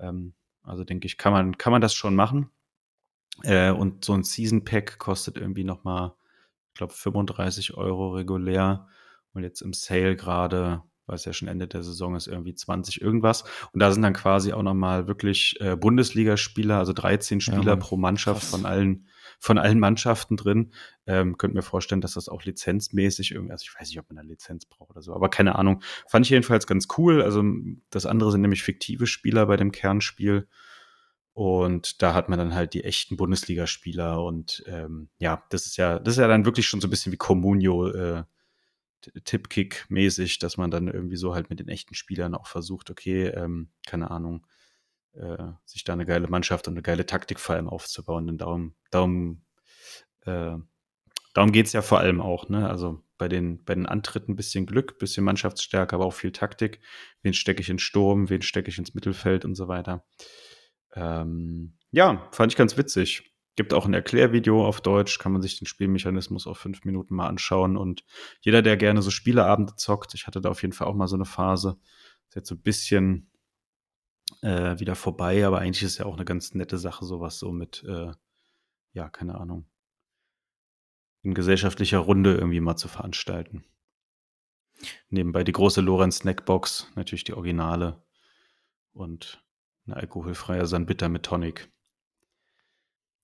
Ähm, also denke ich, kann man, kann man das schon machen. Äh, und so ein Season Pack kostet irgendwie nochmal, ich glaube, 35 Euro regulär. Und jetzt im Sale gerade weil es ja schon Ende der Saison ist, irgendwie 20 irgendwas. Und da sind dann quasi auch nochmal wirklich äh, Bundesligaspieler, also 13 Spieler ja, pro Mannschaft krass. von allen, von allen Mannschaften drin. Ähm, könnt mir vorstellen, dass das auch lizenzmäßig irgendwie, also ich weiß nicht, ob man eine Lizenz braucht oder so, aber keine Ahnung. Fand ich jedenfalls ganz cool. Also das andere sind nämlich fiktive Spieler bei dem Kernspiel. Und da hat man dann halt die echten Bundesligaspieler und ähm, ja, das ist ja, das ist ja dann wirklich schon so ein bisschen wie Comunio, äh, Tippkick-mäßig, dass man dann irgendwie so halt mit den echten Spielern auch versucht, okay, ähm, keine Ahnung, äh, sich da eine geile Mannschaft und eine geile Taktik vor allem aufzubauen. Denn darum, darum, äh, darum geht es ja vor allem auch, ne? Also bei den, bei den Antritten ein bisschen Glück, bisschen Mannschaftsstärke, aber auch viel Taktik. Wen stecke ich in Sturm, wen stecke ich ins Mittelfeld und so weiter. Ähm, ja, fand ich ganz witzig. Gibt auch ein Erklärvideo auf Deutsch, kann man sich den Spielmechanismus auf fünf Minuten mal anschauen. Und jeder, der gerne so Spieleabende zockt, ich hatte da auf jeden Fall auch mal so eine Phase, ist jetzt so ein bisschen äh, wieder vorbei, aber eigentlich ist ja auch eine ganz nette Sache, sowas so mit, äh, ja, keine Ahnung, in gesellschaftlicher Runde irgendwie mal zu veranstalten. Nebenbei die große Lorenz Snackbox, natürlich die Originale und eine alkoholfreie Sanbitter mit Tonic.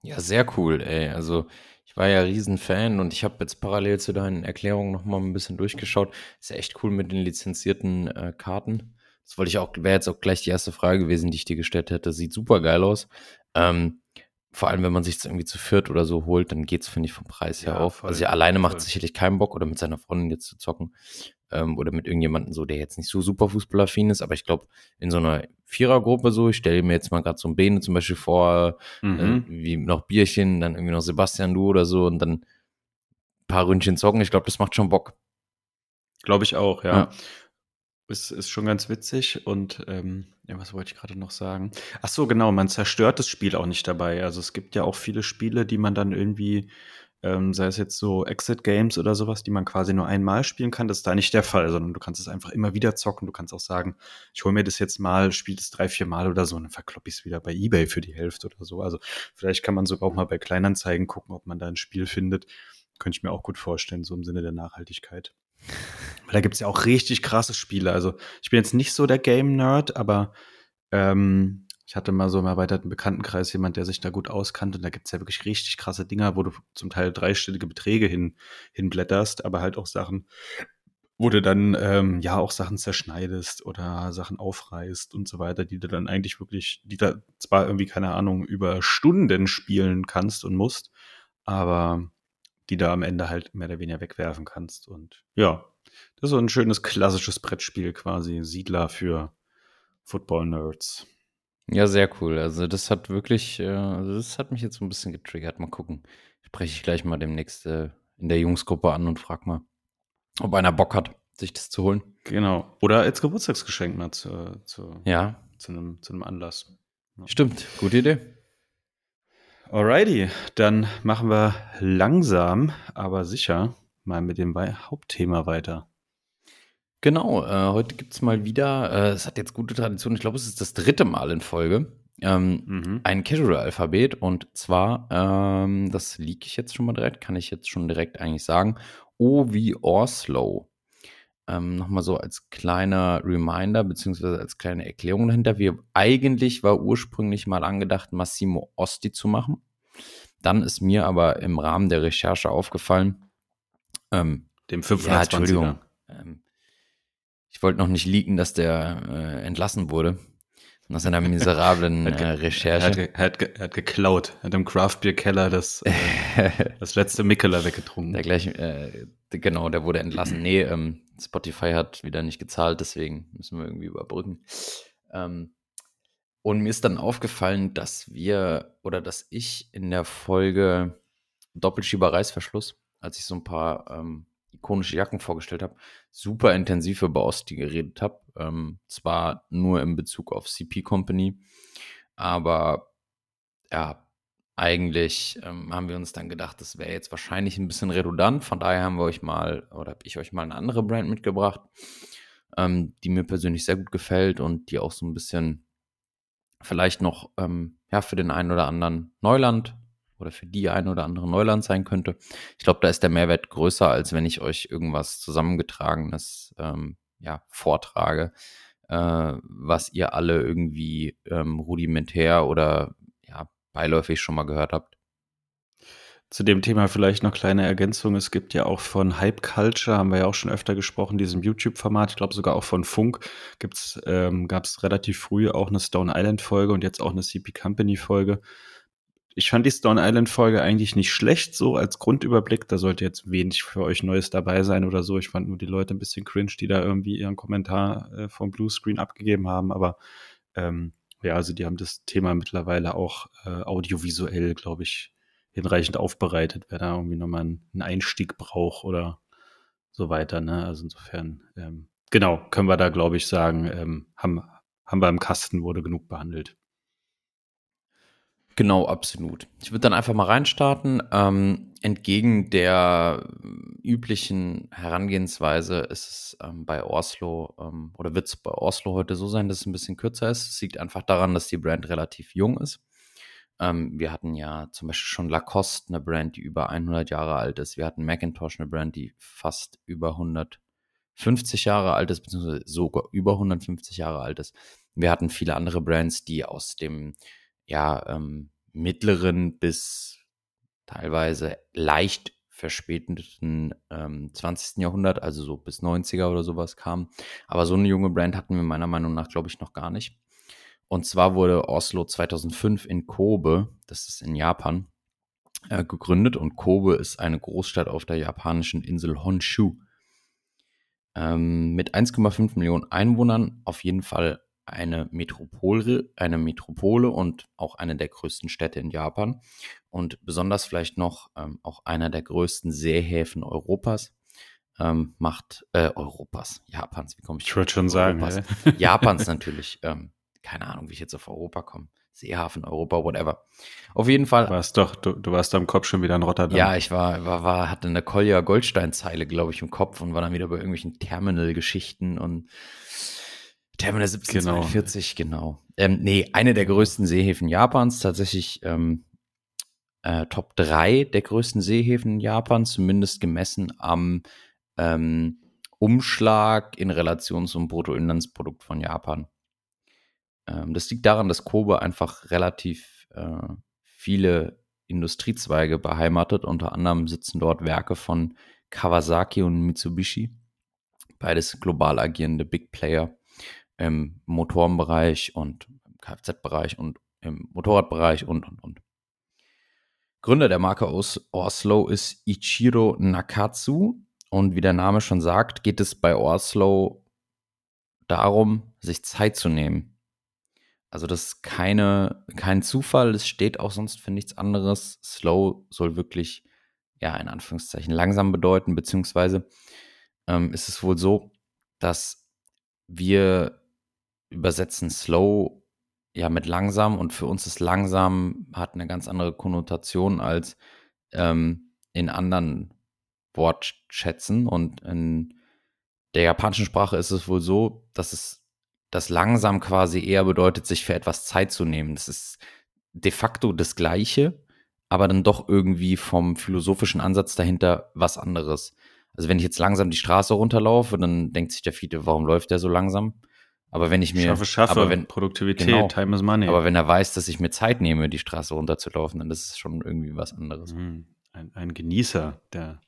Ja, sehr cool, ey. Also, ich war ja Riesenfan und ich habe jetzt parallel zu deinen Erklärungen noch mal ein bisschen durchgeschaut. Ist ja echt cool mit den lizenzierten äh, Karten. Das wollte ich auch, wäre jetzt auch gleich die erste Frage gewesen, die ich dir gestellt hätte. Sieht super geil aus. Ähm, vor allem, wenn man sich irgendwie zu viert oder so holt, dann geht's, finde ich, vom Preis her ja, auf. Voll, also ja, alleine macht sicherlich keinen Bock oder mit seiner Freundin jetzt zu zocken ähm, oder mit irgendjemandem so, der jetzt nicht so super fußballaffin ist, aber ich glaube, in so einer Vierergruppe so, ich stelle mir jetzt mal gerade so ein Bene zum Beispiel vor, äh, mhm. äh, wie noch Bierchen, dann irgendwie noch Sebastian du oder so und dann ein paar Ründchen zocken, ich glaube, das macht schon Bock. Glaube ich auch, ja. ja. Ist, ist schon ganz witzig und ähm, ja, was wollte ich gerade noch sagen? Ach so, genau, man zerstört das Spiel auch nicht dabei. Also es gibt ja auch viele Spiele, die man dann irgendwie ähm, sei es jetzt so Exit-Games oder sowas, die man quasi nur einmal spielen kann, das ist da nicht der Fall, sondern du kannst es einfach immer wieder zocken. Du kannst auch sagen, ich hole mir das jetzt mal, spiele es drei, vier Mal oder so und dann verkloppe ich es wieder bei Ebay für die Hälfte oder so. Also vielleicht kann man sogar auch mal bei Kleinanzeigen gucken, ob man da ein Spiel findet. Könnte ich mir auch gut vorstellen, so im Sinne der Nachhaltigkeit. Weil da gibt es ja auch richtig krasse Spiele. Also ich bin jetzt nicht so der Game-Nerd, aber ähm, ich hatte mal so im erweiterten Bekanntenkreis jemand, der sich da gut auskannte. Und da gibt es ja wirklich richtig krasse Dinger, wo du zum Teil dreistellige Beträge hin, hinblätterst, aber halt auch Sachen, wo du dann ähm, ja auch Sachen zerschneidest oder Sachen aufreißt und so weiter, die du dann eigentlich wirklich, die da zwar irgendwie, keine Ahnung, über Stunden spielen kannst und musst, aber die da am Ende halt mehr oder weniger wegwerfen kannst. Und ja, das ist so ein schönes klassisches Brettspiel quasi, Siedler für Football-Nerds. Ja, sehr cool. Also das hat wirklich, äh, also das hat mich jetzt so ein bisschen getriggert. Mal gucken. Spreche ich gleich mal demnächst äh, in der Jungsgruppe an und frag mal, ob einer Bock hat, sich das zu holen. Genau. Oder als Geburtstagsgeschenk mal zu, zu, ja. zu, einem, zu einem Anlass. Ja. Stimmt, gute Idee. Alrighty, dann machen wir langsam, aber sicher mal mit dem Hauptthema weiter. Genau, äh, heute gibt es mal wieder, äh, es hat jetzt gute Tradition, ich glaube, es ist das dritte Mal in Folge, ähm, mhm. ein Casual-Alphabet und zwar, ähm, das liege ich jetzt schon mal direkt, kann ich jetzt schon direkt eigentlich sagen, O wie Oslo. Ähm, Nochmal so als kleiner Reminder, beziehungsweise als kleine Erklärung dahinter. Wir eigentlich war ursprünglich mal angedacht, Massimo Osti zu machen. Dann ist mir aber im Rahmen der Recherche aufgefallen, ähm, dem 520er. Ja, Entschuldigung. Ähm, ich wollte noch nicht leaken, dass der äh, entlassen wurde. Nach seiner miserablen <laughs> äh, Recherche. Er hat, er, hat, geklaut. Er hat im Craftbeer-Keller das, äh, <laughs> das letzte Mikkeler weggetrunken. Der gleich, äh, genau, der wurde entlassen. Nee, ähm, Spotify hat wieder nicht gezahlt, deswegen müssen wir irgendwie überbrücken. Ähm, und mir ist dann aufgefallen, dass wir oder dass ich in der Folge Doppelschieber Reißverschluss, als ich so ein paar ähm, ikonische Jacken vorgestellt habe, super intensiv über Osti geredet habe. Ähm, zwar nur in Bezug auf CP Company, aber ja, eigentlich ähm, haben wir uns dann gedacht, das wäre jetzt wahrscheinlich ein bisschen redundant. Von daher haben wir euch mal, oder habe ich euch mal eine andere Brand mitgebracht, ähm, die mir persönlich sehr gut gefällt und die auch so ein bisschen vielleicht noch ähm, ja, für den einen oder anderen Neuland oder für die ein oder andere Neuland sein könnte. Ich glaube, da ist der Mehrwert größer, als wenn ich euch irgendwas zusammengetragenes ähm, ja, vortrage, äh, was ihr alle irgendwie ähm, rudimentär oder beiläufig schon mal gehört habt. Zu dem Thema vielleicht noch kleine Ergänzung. Es gibt ja auch von Hype Culture, haben wir ja auch schon öfter gesprochen, diesem YouTube-Format. Ich glaube sogar auch von Funk gibt's, ähm, gab es relativ früh auch eine Stone Island-Folge und jetzt auch eine CP Company-Folge ich fand die Stone Island Folge eigentlich nicht schlecht, so als Grundüberblick. Da sollte jetzt wenig für euch Neues dabei sein oder so. Ich fand nur die Leute ein bisschen cringe, die da irgendwie ihren Kommentar äh, vom Bluescreen abgegeben haben. Aber ähm, ja, also die haben das Thema mittlerweile auch äh, audiovisuell, glaube ich, hinreichend aufbereitet, wer da irgendwie nochmal einen Einstieg braucht oder so weiter. Ne? Also insofern, ähm, genau, können wir da, glaube ich, sagen, ähm, haben, haben wir im Kasten, wurde genug behandelt. Genau, absolut. Ich würde dann einfach mal reinstarten. Ähm, entgegen der üblichen Herangehensweise ist es ähm, bei Oslo ähm, oder wird es bei Oslo heute so sein, dass es ein bisschen kürzer ist. Es liegt einfach daran, dass die Brand relativ jung ist. Ähm, wir hatten ja zum Beispiel schon Lacoste, eine Brand, die über 100 Jahre alt ist. Wir hatten Macintosh, eine Brand, die fast über 150 Jahre alt ist, beziehungsweise sogar über 150 Jahre alt ist. Wir hatten viele andere Brands, die aus dem ja, ähm, mittleren bis teilweise leicht verspäteten ähm, 20. Jahrhundert, also so bis 90er oder sowas kam. Aber so eine junge Brand hatten wir meiner Meinung nach, glaube ich, noch gar nicht. Und zwar wurde Oslo 2005 in Kobe, das ist in Japan, äh, gegründet. Und Kobe ist eine Großstadt auf der japanischen Insel Honshu. Ähm, mit 1,5 Millionen Einwohnern auf jeden Fall eine Metropole, eine Metropole und auch eine der größten Städte in Japan und besonders vielleicht noch ähm, auch einer der größten Seehäfen Europas. Ähm, macht äh, Europas, Japans, wie komme ich? Ich würde schon sagen. <laughs> Japans natürlich. Ähm, keine Ahnung, wie ich jetzt auf Europa komme. Seehafen, Europa, whatever. Auf jeden Fall. Du warst doch, du, du warst da im Kopf schon wieder in Rotterdam. Ja, ich war, war, war hatte eine Kolja Goldstein-Zeile, glaube ich, im Kopf und war dann wieder bei irgendwelchen Terminal-Geschichten und Terminal 1742, genau. genau. Ähm, nee, eine der größten Seehäfen Japans, tatsächlich ähm, äh, Top 3 der größten Seehäfen Japans, zumindest gemessen am ähm, Umschlag in Relation zum Bruttoinlandsprodukt von Japan. Ähm, das liegt daran, dass Kobe einfach relativ äh, viele Industriezweige beheimatet. Unter anderem sitzen dort Werke von Kawasaki und Mitsubishi, beides global agierende Big Player im Motorenbereich und Kfz-Bereich und im Motorradbereich und, und, und. Gründer der Marke aus Oslo ist Ichiro Nakatsu und wie der Name schon sagt, geht es bei Oslo darum, sich Zeit zu nehmen. Also das ist keine, kein Zufall, es steht auch sonst für nichts anderes. Slow soll wirklich, ja, in Anführungszeichen langsam bedeuten, beziehungsweise ähm, ist es wohl so, dass wir übersetzen slow ja mit langsam und für uns ist langsam hat eine ganz andere Konnotation als ähm, in anderen Wortschätzen und in der japanischen Sprache ist es wohl so, dass es das langsam quasi eher bedeutet, sich für etwas Zeit zu nehmen. Das ist de facto das Gleiche, aber dann doch irgendwie vom philosophischen Ansatz dahinter was anderes. Also wenn ich jetzt langsam die Straße runterlaufe, dann denkt sich der Fiete, warum läuft der so langsam? Aber wenn ich mir schaffe, schaffe, aber wenn, Produktivität, genau, Time is Money. Aber wenn er weiß, dass ich mir Zeit nehme, die Straße runterzulaufen, dann ist es schon irgendwie was anderes. Mhm. Ein, ein Genießer der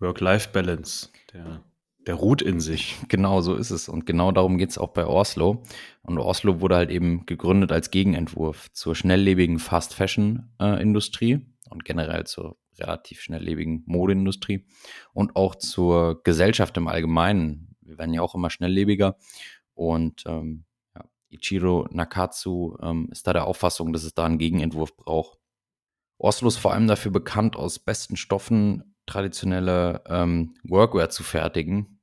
Work-Life-Balance, der der ruht in sich. <laughs> Genau so ist es. Und genau darum geht es auch bei Oslo. Und Oslo wurde halt eben gegründet als Gegenentwurf zur schnelllebigen Fast-Fashion-Industrie und generell zur relativ schnelllebigen Modeindustrie und auch zur Gesellschaft im Allgemeinen. Wir werden ja auch immer schnelllebiger. Und ähm, ja, Ichiro Nakatsu ähm, ist da der Auffassung, dass es da einen Gegenentwurf braucht. Oslo ist vor allem dafür bekannt, aus besten Stoffen traditionelle ähm, Workwear zu fertigen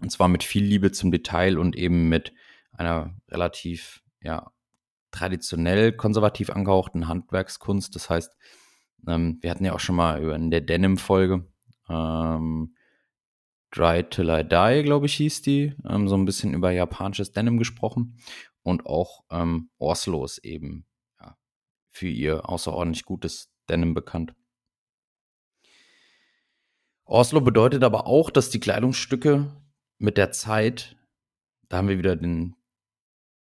und zwar mit viel Liebe zum Detail und eben mit einer relativ, ja, traditionell konservativ angehauchten Handwerkskunst. Das heißt, ähm, wir hatten ja auch schon mal über in der Denim-Folge ähm, Dry Till I Die, glaube ich, hieß die, ähm, so ein bisschen über japanisches Denim gesprochen. Und auch ähm, Oslo ist eben ja, für ihr außerordentlich gutes Denim bekannt. Oslo bedeutet aber auch, dass die Kleidungsstücke mit der Zeit, da haben wir wieder den,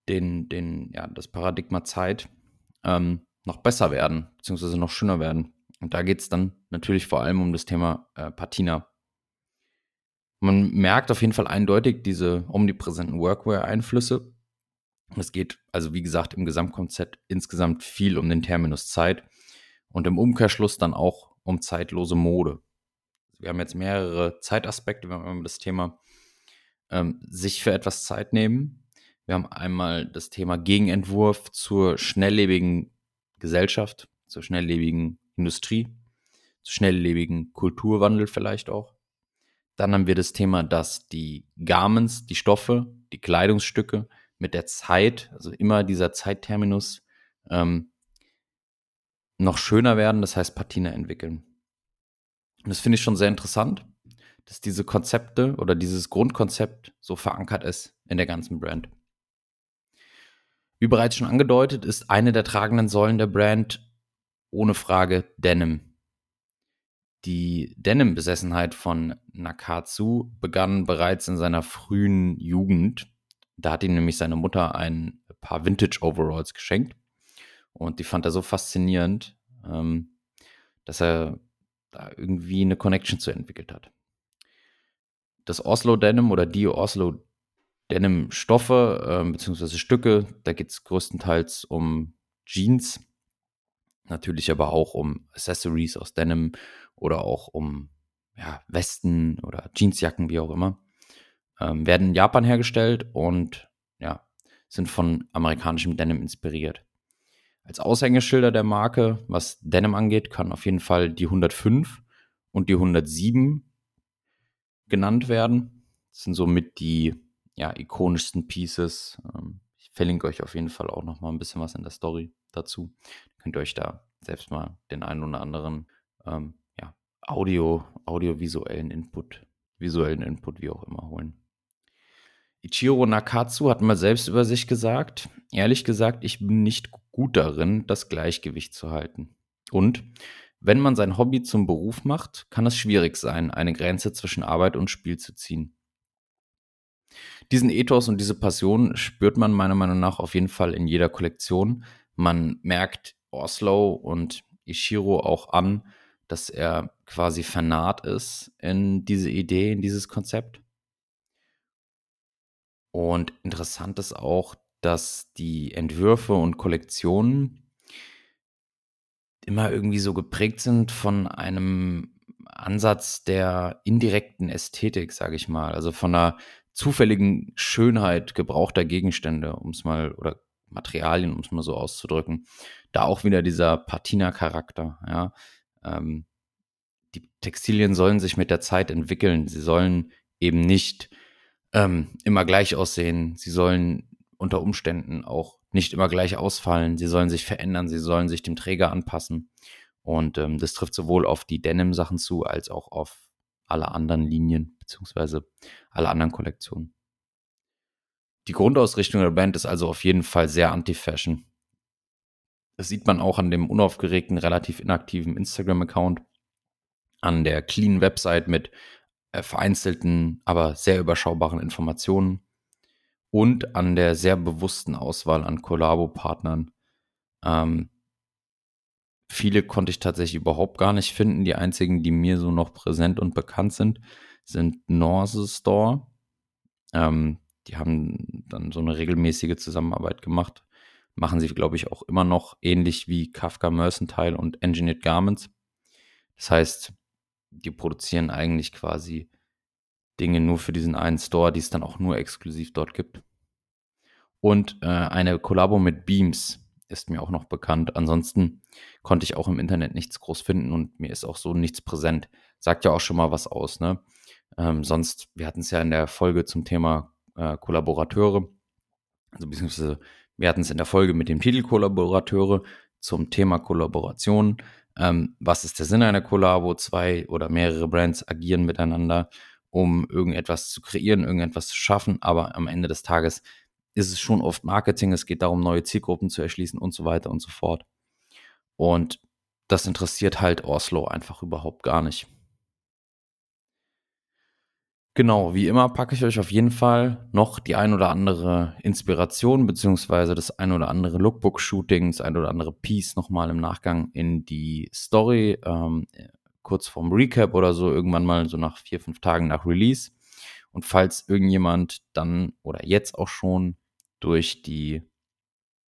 den, den, ja, das Paradigma Zeit, ähm, noch besser werden, beziehungsweise noch schöner werden. Und da geht es dann natürlich vor allem um das Thema äh, Patina. Man merkt auf jeden Fall eindeutig diese omnipräsenten Workwear-Einflüsse. Es geht also, wie gesagt, im Gesamtkonzept insgesamt viel um den Terminus Zeit und im Umkehrschluss dann auch um zeitlose Mode. Wir haben jetzt mehrere Zeitaspekte, wenn man das Thema ähm, sich für etwas Zeit nehmen. Wir haben einmal das Thema Gegenentwurf zur schnelllebigen Gesellschaft, zur schnelllebigen Industrie, zu schnelllebigen Kulturwandel vielleicht auch. Dann haben wir das Thema, dass die Garments, die Stoffe, die Kleidungsstücke mit der Zeit, also immer dieser Zeitterminus, ähm, noch schöner werden, das heißt Patina entwickeln. Und das finde ich schon sehr interessant, dass diese Konzepte oder dieses Grundkonzept so verankert ist in der ganzen Brand. Wie bereits schon angedeutet, ist eine der tragenden Säulen der Brand ohne Frage Denim. Die Denim-Besessenheit von Nakatsu begann bereits in seiner frühen Jugend. Da hat ihm nämlich seine Mutter ein paar Vintage-Overalls geschenkt. Und die fand er so faszinierend, ähm, dass er da irgendwie eine Connection zu entwickelt hat das Oslo Denim oder die Oslo Denim Stoffe äh, bzw. Stücke. Da geht es größtenteils um Jeans, natürlich aber auch um Accessories aus Denim oder auch um ja, Westen oder Jeansjacken, wie auch immer. Ähm, werden in Japan hergestellt und ja, sind von amerikanischem Denim inspiriert. Als Aushängeschilder der Marke, was Denim angeht, kann auf jeden Fall die 105 und die 107 genannt werden. Das sind somit die ja, ikonischsten Pieces. Ähm, ich verlinke euch auf jeden Fall auch noch mal ein bisschen was in der Story dazu. Könnt ihr euch da selbst mal den einen oder anderen ähm, Audio, audiovisuellen Input, visuellen Input, wie auch immer, holen. Ichiro Nakatsu hat mal selbst über sich gesagt, ehrlich gesagt, ich bin nicht gut darin, das Gleichgewicht zu halten. Und wenn man sein Hobby zum Beruf macht, kann es schwierig sein, eine Grenze zwischen Arbeit und Spiel zu ziehen. Diesen Ethos und diese Passion spürt man meiner Meinung nach auf jeden Fall in jeder Kollektion. Man merkt Oslo und Ishiro auch an, dass er quasi vernarrt ist in diese Idee, in dieses Konzept. Und interessant ist auch, dass die Entwürfe und Kollektionen immer irgendwie so geprägt sind von einem Ansatz der indirekten Ästhetik, sage ich mal. Also von einer zufälligen Schönheit gebrauchter Gegenstände, um es mal, oder Materialien, um es mal so auszudrücken. Da auch wieder dieser Patina-Charakter, ja. Ähm, die Textilien sollen sich mit der Zeit entwickeln. Sie sollen eben nicht ähm, immer gleich aussehen. Sie sollen unter Umständen auch nicht immer gleich ausfallen. Sie sollen sich verändern, sie sollen sich dem Träger anpassen. Und ähm, das trifft sowohl auf die Denim-Sachen zu, als auch auf alle anderen Linien, beziehungsweise alle anderen Kollektionen. Die Grundausrichtung der Band ist also auf jeden Fall sehr anti-Fashion. Das sieht man auch an dem unaufgeregten, relativ inaktiven Instagram-Account, an der clean Website mit äh, vereinzelten, aber sehr überschaubaren Informationen und an der sehr bewussten Auswahl an Kollabo-Partnern. Ähm, viele konnte ich tatsächlich überhaupt gar nicht finden. Die einzigen, die mir so noch präsent und bekannt sind, sind Norse Store. Ähm, die haben dann so eine regelmäßige Zusammenarbeit gemacht. Machen sie, glaube ich, auch immer noch ähnlich wie Kafka Mercantile und Engineered Garments. Das heißt, die produzieren eigentlich quasi Dinge nur für diesen einen Store, die es dann auch nur exklusiv dort gibt. Und äh, eine Kollabo mit Beams ist mir auch noch bekannt. Ansonsten konnte ich auch im Internet nichts groß finden und mir ist auch so nichts präsent. Sagt ja auch schon mal was aus, ne? Ähm, sonst, wir hatten es ja in der Folge zum Thema äh, Kollaborateure, also beziehungsweise wir hatten es in der Folge mit dem Titel Kollaborateure zum Thema Kollaboration. Ähm, was ist der Sinn einer Kollabo? Zwei oder mehrere Brands agieren miteinander, um irgendetwas zu kreieren, irgendetwas zu schaffen, aber am Ende des Tages ist es schon oft Marketing, es geht darum, neue Zielgruppen zu erschließen und so weiter und so fort. Und das interessiert halt Oslo einfach überhaupt gar nicht. Genau, wie immer packe ich euch auf jeden Fall noch die ein oder andere Inspiration beziehungsweise das ein oder andere Lookbook-Shooting, das ein oder andere Piece nochmal im Nachgang in die Story, ähm, kurz vorm Recap oder so, irgendwann mal so nach vier, fünf Tagen nach Release. Und falls irgendjemand dann oder jetzt auch schon durch die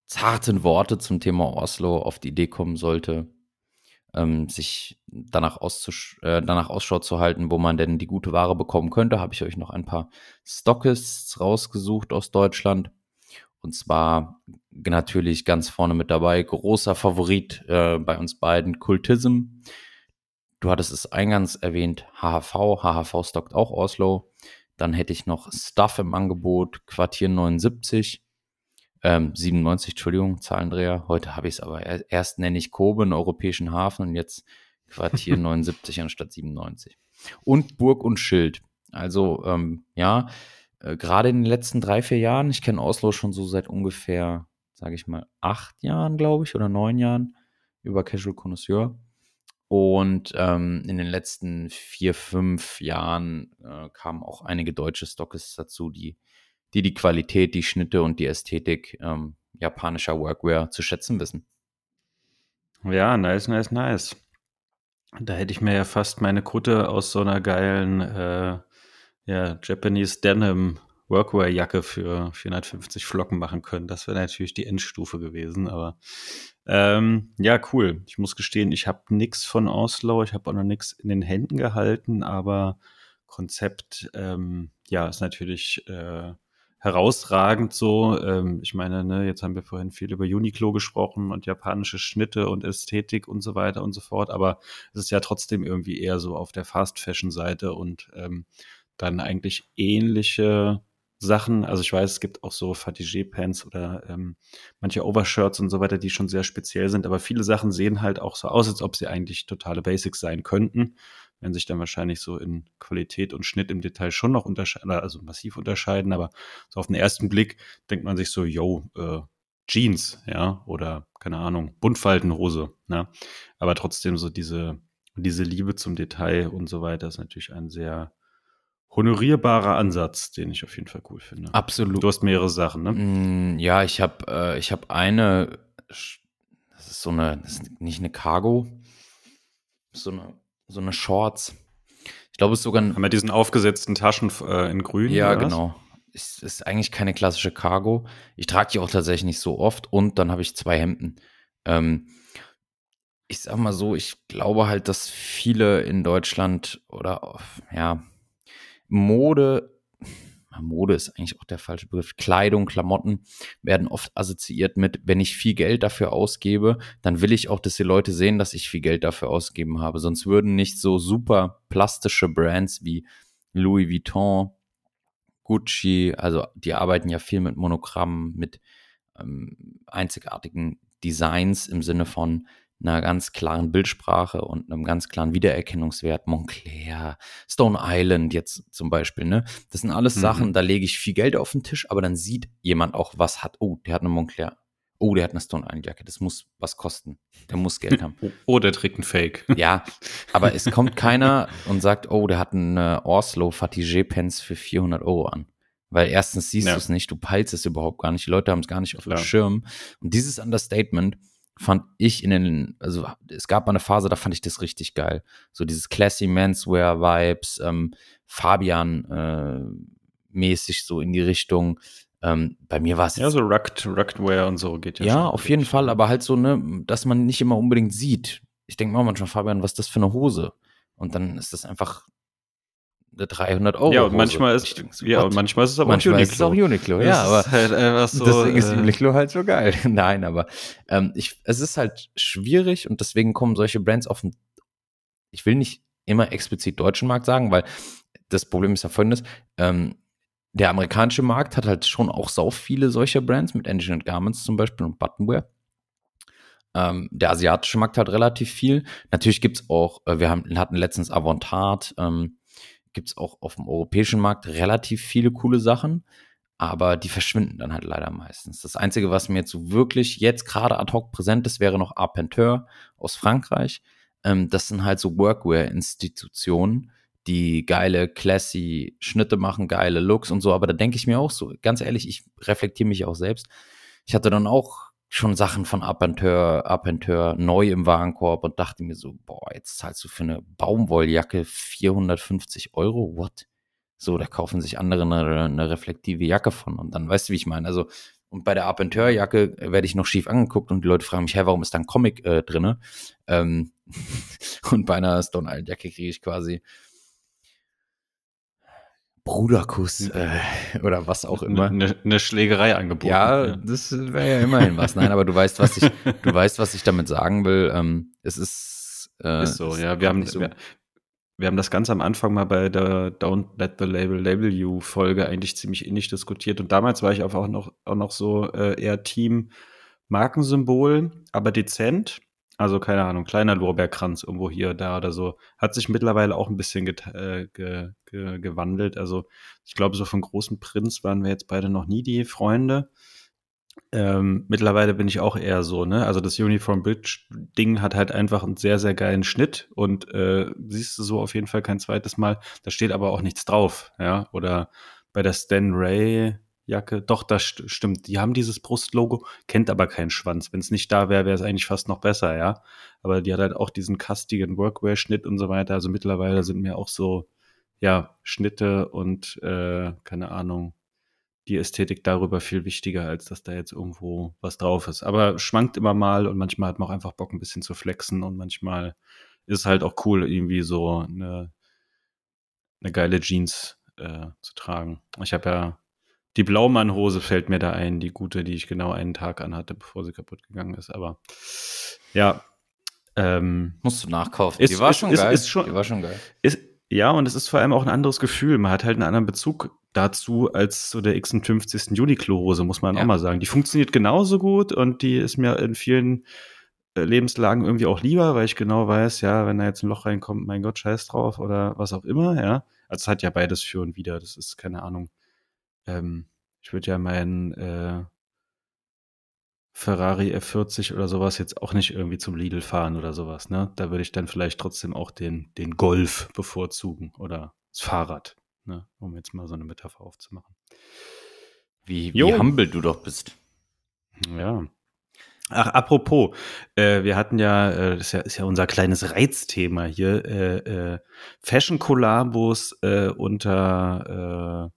zarten Worte zum Thema Oslo auf die Idee kommen sollte, ähm, sich danach, äh, danach Ausschau zu halten, wo man denn die gute Ware bekommen könnte, habe ich euch noch ein paar Stockists rausgesucht aus Deutschland. Und zwar natürlich ganz vorne mit dabei, großer Favorit äh, bei uns beiden, Kultism. Du hattest es eingangs erwähnt, HHV. HHV stockt auch Oslo. Dann hätte ich noch Stuff im Angebot, Quartier 79. Ähm, 97, Entschuldigung, Zahlendreher. Heute habe ich es aber erst nenne ich Kobe, einen europäischen Hafen und jetzt Quartier <laughs> 79 anstatt 97. Und Burg und Schild. Also, ähm, ja, äh, gerade in den letzten drei, vier Jahren, ich kenne Oslo schon so seit ungefähr, sage ich mal, acht Jahren, glaube ich, oder neun Jahren über Casual Connoisseur. Und ähm, in den letzten vier, fünf Jahren äh, kamen auch einige deutsche Stockes dazu, die die die Qualität, die Schnitte und die Ästhetik ähm, japanischer Workwear zu schätzen wissen. Ja, nice, nice, nice. Da hätte ich mir ja fast meine Kutte aus so einer geilen äh, ja, Japanese Denim Workwear-Jacke für 450 Flocken machen können. Das wäre natürlich die Endstufe gewesen, aber ähm, ja, cool. Ich muss gestehen, ich habe nichts von Oslo, ich habe auch noch nichts in den Händen gehalten, aber Konzept, ähm, ja, ist natürlich äh, herausragend so. Ähm, ich meine, ne, jetzt haben wir vorhin viel über Uniqlo gesprochen und japanische Schnitte und Ästhetik und so weiter und so fort, aber es ist ja trotzdem irgendwie eher so auf der Fast-Fashion-Seite und ähm, dann eigentlich ähnliche Sachen. Also ich weiß, es gibt auch so Fatigé-Pants oder ähm, manche Overshirts und so weiter, die schon sehr speziell sind, aber viele Sachen sehen halt auch so aus, als ob sie eigentlich totale Basics sein könnten werden sich dann wahrscheinlich so in Qualität und Schnitt im Detail schon noch unterscheiden, also massiv unterscheiden, aber so auf den ersten Blick denkt man sich so, yo, äh, Jeans, ja, oder keine Ahnung, Buntfaltenhose, ne? Aber trotzdem so diese, diese Liebe zum Detail und so weiter ist natürlich ein sehr honorierbarer Ansatz, den ich auf jeden Fall cool finde. Absolut. Du hast mehrere Sachen, ne? Mm, ja, ich habe äh, ich habe eine, das ist so eine, das ist nicht eine Cargo, so eine so eine Shorts. Ich glaube, es ist sogar ein. Haben wir diesen aufgesetzten Taschen äh, in grün? Ja, genau. Es ist eigentlich keine klassische Cargo. Ich trage die auch tatsächlich nicht so oft und dann habe ich zwei Hemden. Ähm, ich sag mal so, ich glaube halt, dass viele in Deutschland oder ja, Mode Mode ist eigentlich auch der falsche Begriff, Kleidung, Klamotten werden oft assoziiert mit, wenn ich viel Geld dafür ausgebe, dann will ich auch, dass die Leute sehen, dass ich viel Geld dafür ausgegeben habe. Sonst würden nicht so super plastische Brands wie Louis Vuitton, Gucci, also die arbeiten ja viel mit Monogrammen, mit ähm, einzigartigen Designs im Sinne von einer ganz klaren Bildsprache und einem ganz klaren Wiedererkennungswert. Montclair, Stone Island jetzt zum Beispiel, ne? Das sind alles mhm. Sachen, da lege ich viel Geld auf den Tisch, aber dann sieht jemand auch, was hat. Oh, der hat eine Montclair. Oh, der hat eine Stone Island Jacke. Das muss was kosten. Der muss Geld haben. <laughs> oh, der trägt einen Fake. <laughs> ja, aber es kommt keiner und sagt, oh, der hat eine Oslo Fatigé Pens für 400 Euro an. Weil erstens siehst ja. du es nicht, du peilst es überhaupt gar nicht, die Leute haben es gar nicht auf dem Schirm. Und dieses Understatement fand ich in den, also es gab mal eine Phase, da fand ich das richtig geil. So dieses classy Menswear Vibes, ähm, Fabian äh, mäßig so in die Richtung. Ähm, bei mir war es. Ja, so Rugged, Ruggedwear und so geht ja. Ja, auf jeden Fall, aber halt so, ne, dass man nicht immer unbedingt sieht. Ich denke mal manchmal, Fabian, was ist das für eine Hose? Und dann ist das einfach 300 Euro. Ja, und manchmal ist, denke, ja, und manchmal ist es aber manchmal auch Uniqlo. Ist es auch Uniqlo, ja, aber halt so, deswegen ist äh, Uniqlo halt so geil. <laughs> Nein, aber ähm, ich, es ist halt schwierig und deswegen kommen solche Brands auf den, ich will nicht immer explizit deutschen Markt sagen, weil das Problem ist ja folgendes, ähm, der amerikanische Markt hat halt schon auch sau viele solcher Brands mit Engineered Garments zum Beispiel und Buttonwear. Ähm, der asiatische Markt hat relativ viel. Natürlich gibt es auch, äh, wir haben, hatten letztens Avantard, ähm, gibt es auch auf dem europäischen Markt relativ viele coole Sachen, aber die verschwinden dann halt leider meistens. Das Einzige, was mir jetzt so wirklich jetzt gerade ad hoc präsent ist, wäre noch Arpenteur aus Frankreich. Ähm, das sind halt so Workwear-Institutionen, die geile, classy Schnitte machen, geile Looks und so. Aber da denke ich mir auch so, ganz ehrlich, ich reflektiere mich auch selbst. Ich hatte dann auch schon Sachen von Apenteur, Apenteur neu im Warenkorb und dachte mir so, boah, jetzt zahlst du für eine Baumwolljacke 450 Euro, what? So, da kaufen sich andere eine, eine reflektive Jacke von und dann weißt du, wie ich meine. Also, und bei der Apenteur-Jacke werde ich noch schief angeguckt und die Leute fragen mich, hey, warum ist da ein Comic äh, drinne? Ähm, <laughs> und bei einer Stone Island-Jacke kriege ich quasi Bruderkuss äh, oder was auch immer. Eine, eine Schlägerei angeboten. Ja, ja. das wäre ja immerhin was. Nein, aber du weißt, was ich, du weißt, was ich damit sagen will. Ähm, es ist, äh, ist so, ja. Wir haben, so. wir, wir, haben das ganz am Anfang mal bei der Don't Let the Label Label You Folge eigentlich ziemlich innig diskutiert. Und damals war ich auch noch, auch noch so äh, eher Team Markensymbol, aber dezent. Also keine Ahnung, kleiner Lorbeerkranz irgendwo hier, da oder so. Hat sich mittlerweile auch ein bisschen äh, ge ge gewandelt. Also ich glaube, so von großen Prinz waren wir jetzt beide noch nie die Freunde. Ähm, mittlerweile bin ich auch eher so, ne? Also das Uniform Bridge Ding hat halt einfach einen sehr, sehr geilen Schnitt und äh, siehst du so auf jeden Fall kein zweites Mal. Da steht aber auch nichts drauf, ja? Oder bei der Stan Ray Jacke. Doch, das st stimmt. Die haben dieses Brustlogo, kennt aber keinen Schwanz. Wenn es nicht da wäre, wäre es eigentlich fast noch besser, ja. Aber die hat halt auch diesen kastigen Workwear-Schnitt und so weiter. Also mittlerweile sind mir auch so, ja, Schnitte und, äh, keine Ahnung, die Ästhetik darüber viel wichtiger, als dass da jetzt irgendwo was drauf ist. Aber schwankt immer mal und manchmal hat man auch einfach Bock, ein bisschen zu flexen und manchmal ist halt auch cool, irgendwie so eine, eine geile Jeans äh, zu tragen. Ich habe ja die Blaumannhose fällt mir da ein, die gute, die ich genau einen Tag anhatte, bevor sie kaputt gegangen ist. Aber ja. Ähm, Musst du nachkaufen. Ist, die war ist, schon ist, geil. Ist schon, die war schon geil. Ist, ja, und es ist vor allem auch ein anderes Gefühl. Man hat halt einen anderen Bezug dazu als so der 56. Uniqlo-Hose, muss man ja. auch mal sagen. Die funktioniert genauso gut und die ist mir in vielen äh, Lebenslagen irgendwie auch lieber, weil ich genau weiß, ja, wenn da jetzt ein Loch reinkommt, mein Gott, scheiß drauf oder was auch immer, ja. Also es hat ja beides für und wieder. Das ist keine Ahnung. Ähm, ich würde ja meinen äh, Ferrari F40 oder sowas jetzt auch nicht irgendwie zum Lidl fahren oder sowas. Ne? Da würde ich dann vielleicht trotzdem auch den, den Golf bevorzugen oder das Fahrrad, ne? um jetzt mal so eine Metapher aufzumachen. Wie, wie humble du doch bist. Ja. Ach, apropos, äh, wir hatten ja, äh, das ist ja, ist ja unser kleines Reizthema hier, äh, äh Fashion-Kollabos äh, unter äh,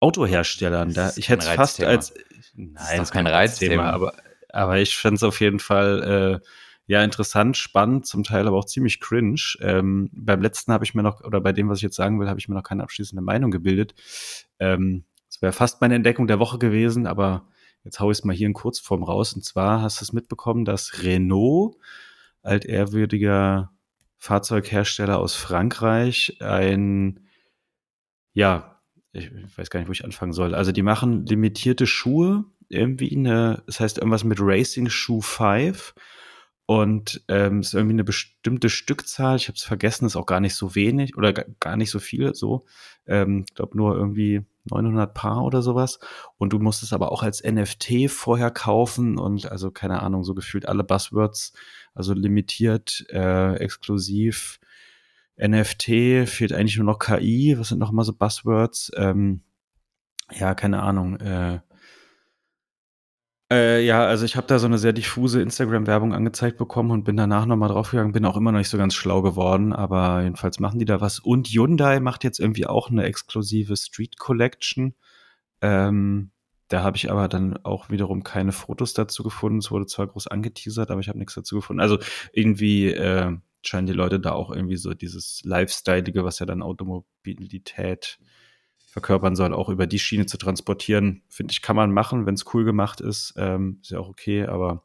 Autoherstellern. Da, ich hätte es fast als. Nein, das ist kein Reizthema, aber, aber ich fände es auf jeden Fall äh, ja interessant, spannend, zum Teil aber auch ziemlich cringe. Ähm, beim letzten habe ich mir noch, oder bei dem, was ich jetzt sagen will, habe ich mir noch keine abschließende Meinung gebildet. Ähm, das wäre fast meine Entdeckung der Woche gewesen, aber jetzt haue ich es mal hier in Kurzform raus. Und zwar hast du es mitbekommen, dass Renault, altehrwürdiger Fahrzeughersteller aus Frankreich, ein ja, ich weiß gar nicht, wo ich anfangen soll. Also die machen limitierte Schuhe irgendwie eine, das heißt irgendwas mit Racing Shoe 5 und ähm, ist irgendwie eine bestimmte Stückzahl. Ich habe es vergessen, ist auch gar nicht so wenig oder gar nicht so viel. So, ähm, ich glaube nur irgendwie 900 Paar oder sowas. Und du musst es aber auch als NFT vorher kaufen und also keine Ahnung, so gefühlt alle Buzzwords, also limitiert, äh, exklusiv. NFT fehlt eigentlich nur noch KI. Was sind noch mal so Buzzwords? Ähm, ja, keine Ahnung. Äh, äh, ja, also ich habe da so eine sehr diffuse Instagram-Werbung angezeigt bekommen und bin danach nochmal draufgegangen, bin auch immer noch nicht so ganz schlau geworden, aber jedenfalls machen die da was. Und Hyundai macht jetzt irgendwie auch eine exklusive Street Collection. Ähm, da habe ich aber dann auch wiederum keine Fotos dazu gefunden. Es wurde zwar groß angeteasert, aber ich habe nichts dazu gefunden. Also irgendwie äh, scheinen die Leute da auch irgendwie so dieses Lifestyleige, was ja dann Automobilität verkörpern soll, auch über die Schiene zu transportieren. Finde ich, kann man machen, wenn es cool gemacht ist. Ähm, ist ja auch okay, aber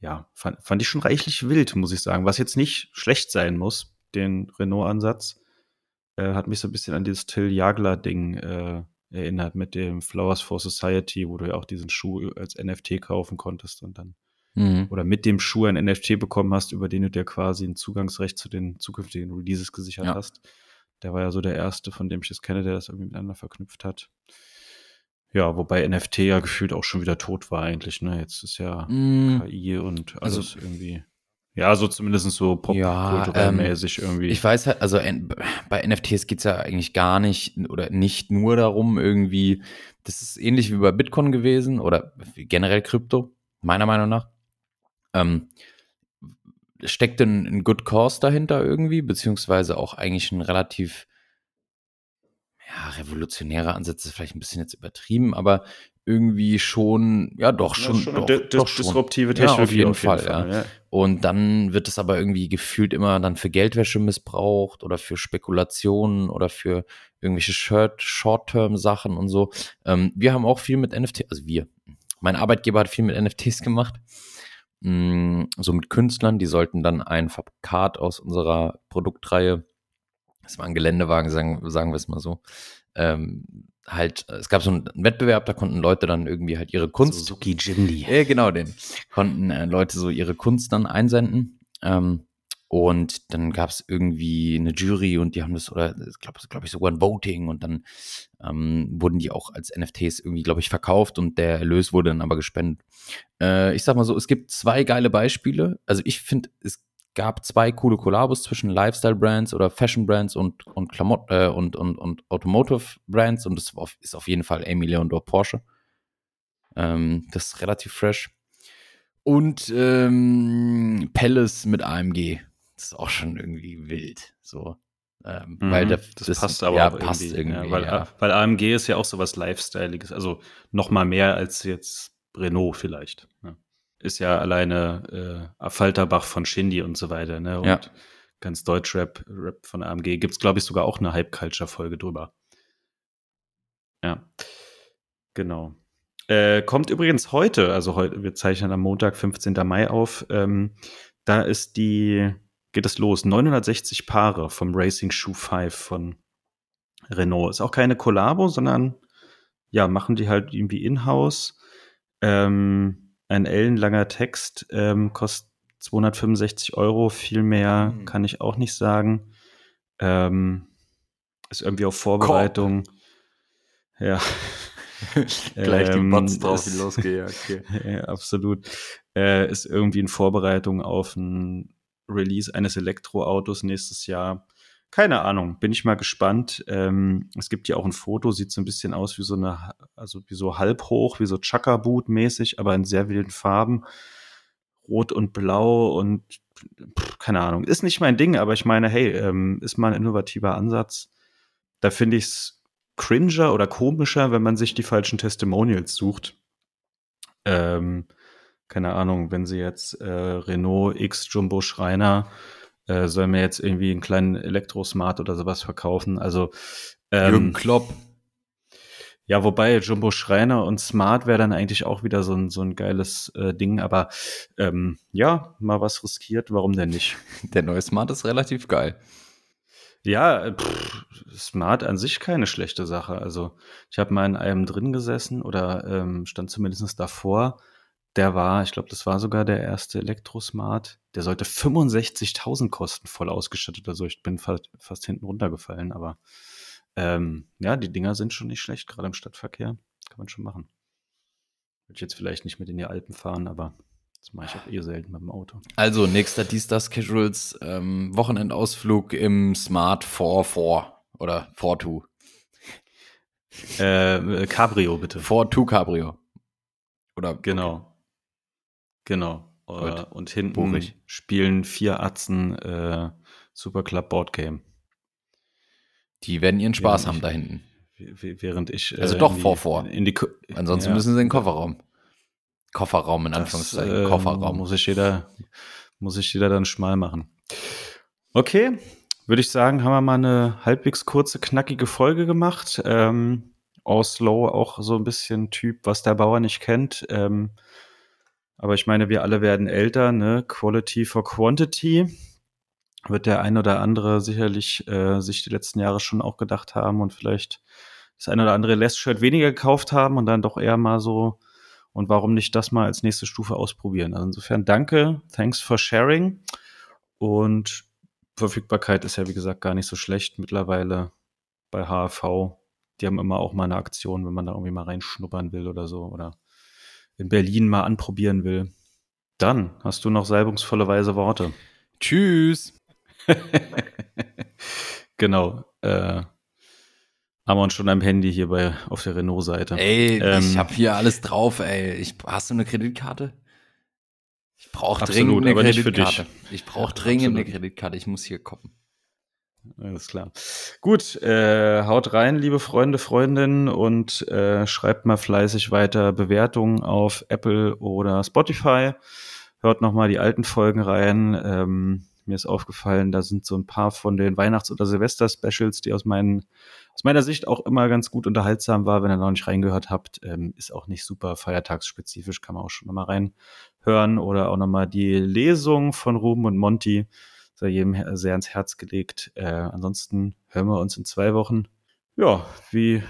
ja, fand, fand ich schon reichlich wild, muss ich sagen. Was jetzt nicht schlecht sein muss, den Renault-Ansatz. Äh, hat mich so ein bisschen an dieses Till Jagler-Ding äh, erinnert mit dem Flowers for Society, wo du ja auch diesen Schuh als NFT kaufen konntest und dann mhm. oder mit dem Schuh ein NFT bekommen hast, über den du dir quasi ein Zugangsrecht zu den zukünftigen Releases gesichert ja. hast. Der war ja so der erste, von dem ich es kenne, der das irgendwie miteinander verknüpft hat. Ja, wobei NFT ja gefühlt auch schon wieder tot war eigentlich, ne? Jetzt ist ja mm. KI und also alles also, irgendwie. Ja, so zumindest so popkulturell-mäßig ja, ähm, irgendwie. Ich weiß halt, also bei NFTs geht es ja eigentlich gar nicht oder nicht nur darum, irgendwie, das ist ähnlich wie bei Bitcoin gewesen oder generell Krypto, meiner Meinung nach. Ähm, steckt denn ein Good Cause dahinter irgendwie, beziehungsweise auch eigentlich ein relativ ja, revolutionärer Ansatz ist vielleicht ein bisschen jetzt übertrieben, aber irgendwie schon, ja doch schon, ja, schon doch, doch schon. disruptive Technologie ja, auf jeden, auf jeden Fall, Fall ja. ja. Und dann wird es aber irgendwie gefühlt immer dann für Geldwäsche missbraucht oder für Spekulationen oder für irgendwelche Short-Term-Sachen und so. Ähm, wir haben auch viel mit NFT, also wir, mein Arbeitgeber hat viel mit NFTs gemacht mh, mm, so mit Künstlern, die sollten dann ein Fabrikat aus unserer Produktreihe, das war ein Geländewagen, sagen, sagen wir es mal so, ähm, halt, es gab so einen Wettbewerb, da konnten Leute dann irgendwie halt ihre Kunst. Suzuki Jindy. Ja, genau, den. Konnten äh, Leute so ihre Kunst dann einsenden. Ähm, und dann gab es irgendwie eine Jury und die haben das, oder glaube glaub ich sogar ein Voting und dann ähm, wurden die auch als NFTs irgendwie, glaube ich, verkauft und der Erlös wurde dann aber gespendet. Äh, ich sag mal so, es gibt zwei geile Beispiele. Also ich finde, es gab zwei coole Kollabos zwischen Lifestyle-Brands oder Fashion-Brands und, und äh, und, und, und Automotive-Brands und das ist auf jeden Fall Amy Leondor Porsche. Ähm, das ist relativ fresh. Und ähm, Palace mit AMG das ist auch schon irgendwie wild. So. Ähm, mhm, weil der, das, das, passt aber ja, auch passt irgendwie. irgendwie ja, weil, ja. weil, AMG ist ja auch so was Lifestyleiges, also noch mal mehr als jetzt Renault vielleicht. Ne? Ist ja alleine äh, Falterbach von Shindy und so weiter, ne? Und ja. ganz Deutschrap Rap von AMG. Gibt es, glaube ich, sogar auch eine Hype-Culture-Folge drüber. Ja. Genau. Äh, kommt übrigens heute, also heute, wir zeichnen am Montag, 15. Mai auf. Ähm, da ist die geht es los. 960 Paare vom Racing Shoe 5 von Renault. Ist auch keine Kollabo, sondern ja, machen die halt irgendwie in-house. Ähm, ein ellenlanger Text ähm, kostet 265 Euro. Viel mehr mhm. kann ich auch nicht sagen. Ähm, ist irgendwie auf Vorbereitung. Korb. Ja. <laughs> Gleich die Bots ähm, drauf, die losgehen. Okay. <laughs> ja, absolut. Äh, ist irgendwie in Vorbereitung auf ein Release eines Elektroautos nächstes Jahr. Keine Ahnung, bin ich mal gespannt. Ähm, es gibt ja auch ein Foto, sieht so ein bisschen aus wie so eine, also wie so halb hoch, wie so Chaka-Boot mäßig, aber in sehr wilden Farben. Rot und Blau und pff, keine Ahnung. Ist nicht mein Ding, aber ich meine, hey, ähm, ist mal ein innovativer Ansatz. Da finde ich es cringer oder komischer, wenn man sich die falschen Testimonials sucht. Ähm, keine Ahnung, wenn sie jetzt äh, Renault X Jumbo Schreiner äh, soll mir jetzt irgendwie einen kleinen Elektrosmart oder sowas verkaufen. Also ähm, Jürgen Klopp. Ja, wobei Jumbo Schreiner und Smart wäre dann eigentlich auch wieder so ein, so ein geiles äh, Ding. Aber ähm, ja, mal was riskiert, warum denn nicht? <laughs> Der neue Smart ist relativ geil. Ja, pff, Smart an sich keine schlechte Sache. Also ich habe mal in einem drin gesessen oder ähm, stand zumindest davor. Der war, ich glaube, das war sogar der erste Elektrosmart. Der sollte 65.000 kosten, voll ausgestattet. Also ich bin fast, fast hinten runtergefallen. Aber ähm, ja, die Dinger sind schon nicht schlecht, gerade im Stadtverkehr. Kann man schon machen. Würde ich jetzt vielleicht nicht mit in die Alpen fahren, aber das mache ich auch eh selten mit dem Auto. Also, nächster Dies, das Casuals ähm, Wochenendausflug im Smart 4-4 oder 4-2. Äh, Cabrio, bitte. 4-2 Cabrio. Oder Genau. Genau. Äh, und hinten Buchig. spielen vier Atzen äh, Superclub Board Game. die werden ihren Spaß Ja, haben ich- da hinten. Während ich. Also äh, doch die- vor, vor. In die, Ko- Ansonsten Ja, müssen sie in den Kofferraum. Kofferraum in das, Anführungszeichen. äh, Kofferraum. Muss ich jeder, muss sich jeder dann schmal machen. Okay, würde ich sagen, haben wir mal eine halbwegs kurze, knackige Folge gemacht. Ähm, Oslo auch so ein bisschen Typ, was der Bauer nicht kennt. Ähm, aber ich meine, wir alle werden älter, ne? Quality for Quantity. Wird der ein oder andere sicherlich äh, sich die letzten Jahre schon auch gedacht haben und vielleicht das ein oder andere Last-Shirt weniger gekauft haben und dann doch eher mal so und warum nicht das mal als nächste Stufe ausprobieren. Also insofern danke, thanks for sharing und Verfügbarkeit ist ja wie gesagt gar nicht so schlecht mittlerweile bei HAV. Die haben immer auch mal eine Aktion, wenn man da irgendwie mal reinschnuppern will oder so oder in Berlin mal anprobieren will. Dann hast du noch salbungsvolle weise Worte. Tschüss. <laughs> genau. Äh, haben wir uns schon am Handy hier bei auf der Renault-Seite. Ey, Ähm, ich hab hier alles drauf, ey. Ich, hast du eine Kreditkarte? Ich brauche dringend eine aber nicht für Kreditkarte. Ich brauche dringend eine. Kreditkarte. Ich muss hier kommen. Alles klar. Gut, äh, haut rein, liebe Freunde, Freundinnen und äh, schreibt mal fleißig weiter Bewertungen auf Apple oder Spotify. Hört noch mal die alten Folgen rein. Ähm, mir ist aufgefallen, da sind so ein paar von den Weihnachts- oder Silvester-Specials, die aus, meinen, aus meiner Sicht auch immer ganz gut unterhaltsam war. Wenn ihr noch nicht reingehört habt, ähm, ist auch nicht super feiertagsspezifisch, kann man auch schon noch mal reinhören. Oder auch noch mal die Lesung von Ruben und Monty sei jedem sehr ans Herz gelegt. Äh, ansonsten hören wir uns in zwei Wochen. Ja, wie,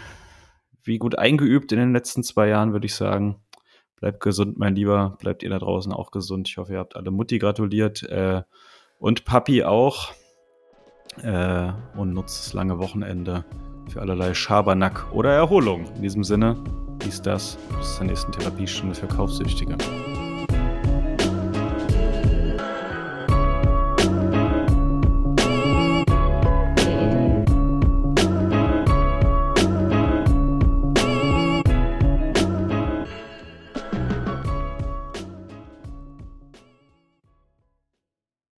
wie gut eingeübt in den letzten zwei Jahren, würde ich sagen. Bleibt gesund, mein Lieber. Bleibt ihr da draußen auch gesund. Ich hoffe, ihr habt alle Mutti gratuliert. Äh, und Papi auch. Äh, und nutzt das lange Wochenende für allerlei Schabernack oder Erholung. In diesem Sinne, dies das. Bis zur nächsten Therapiestunde für Kaufsüchtige.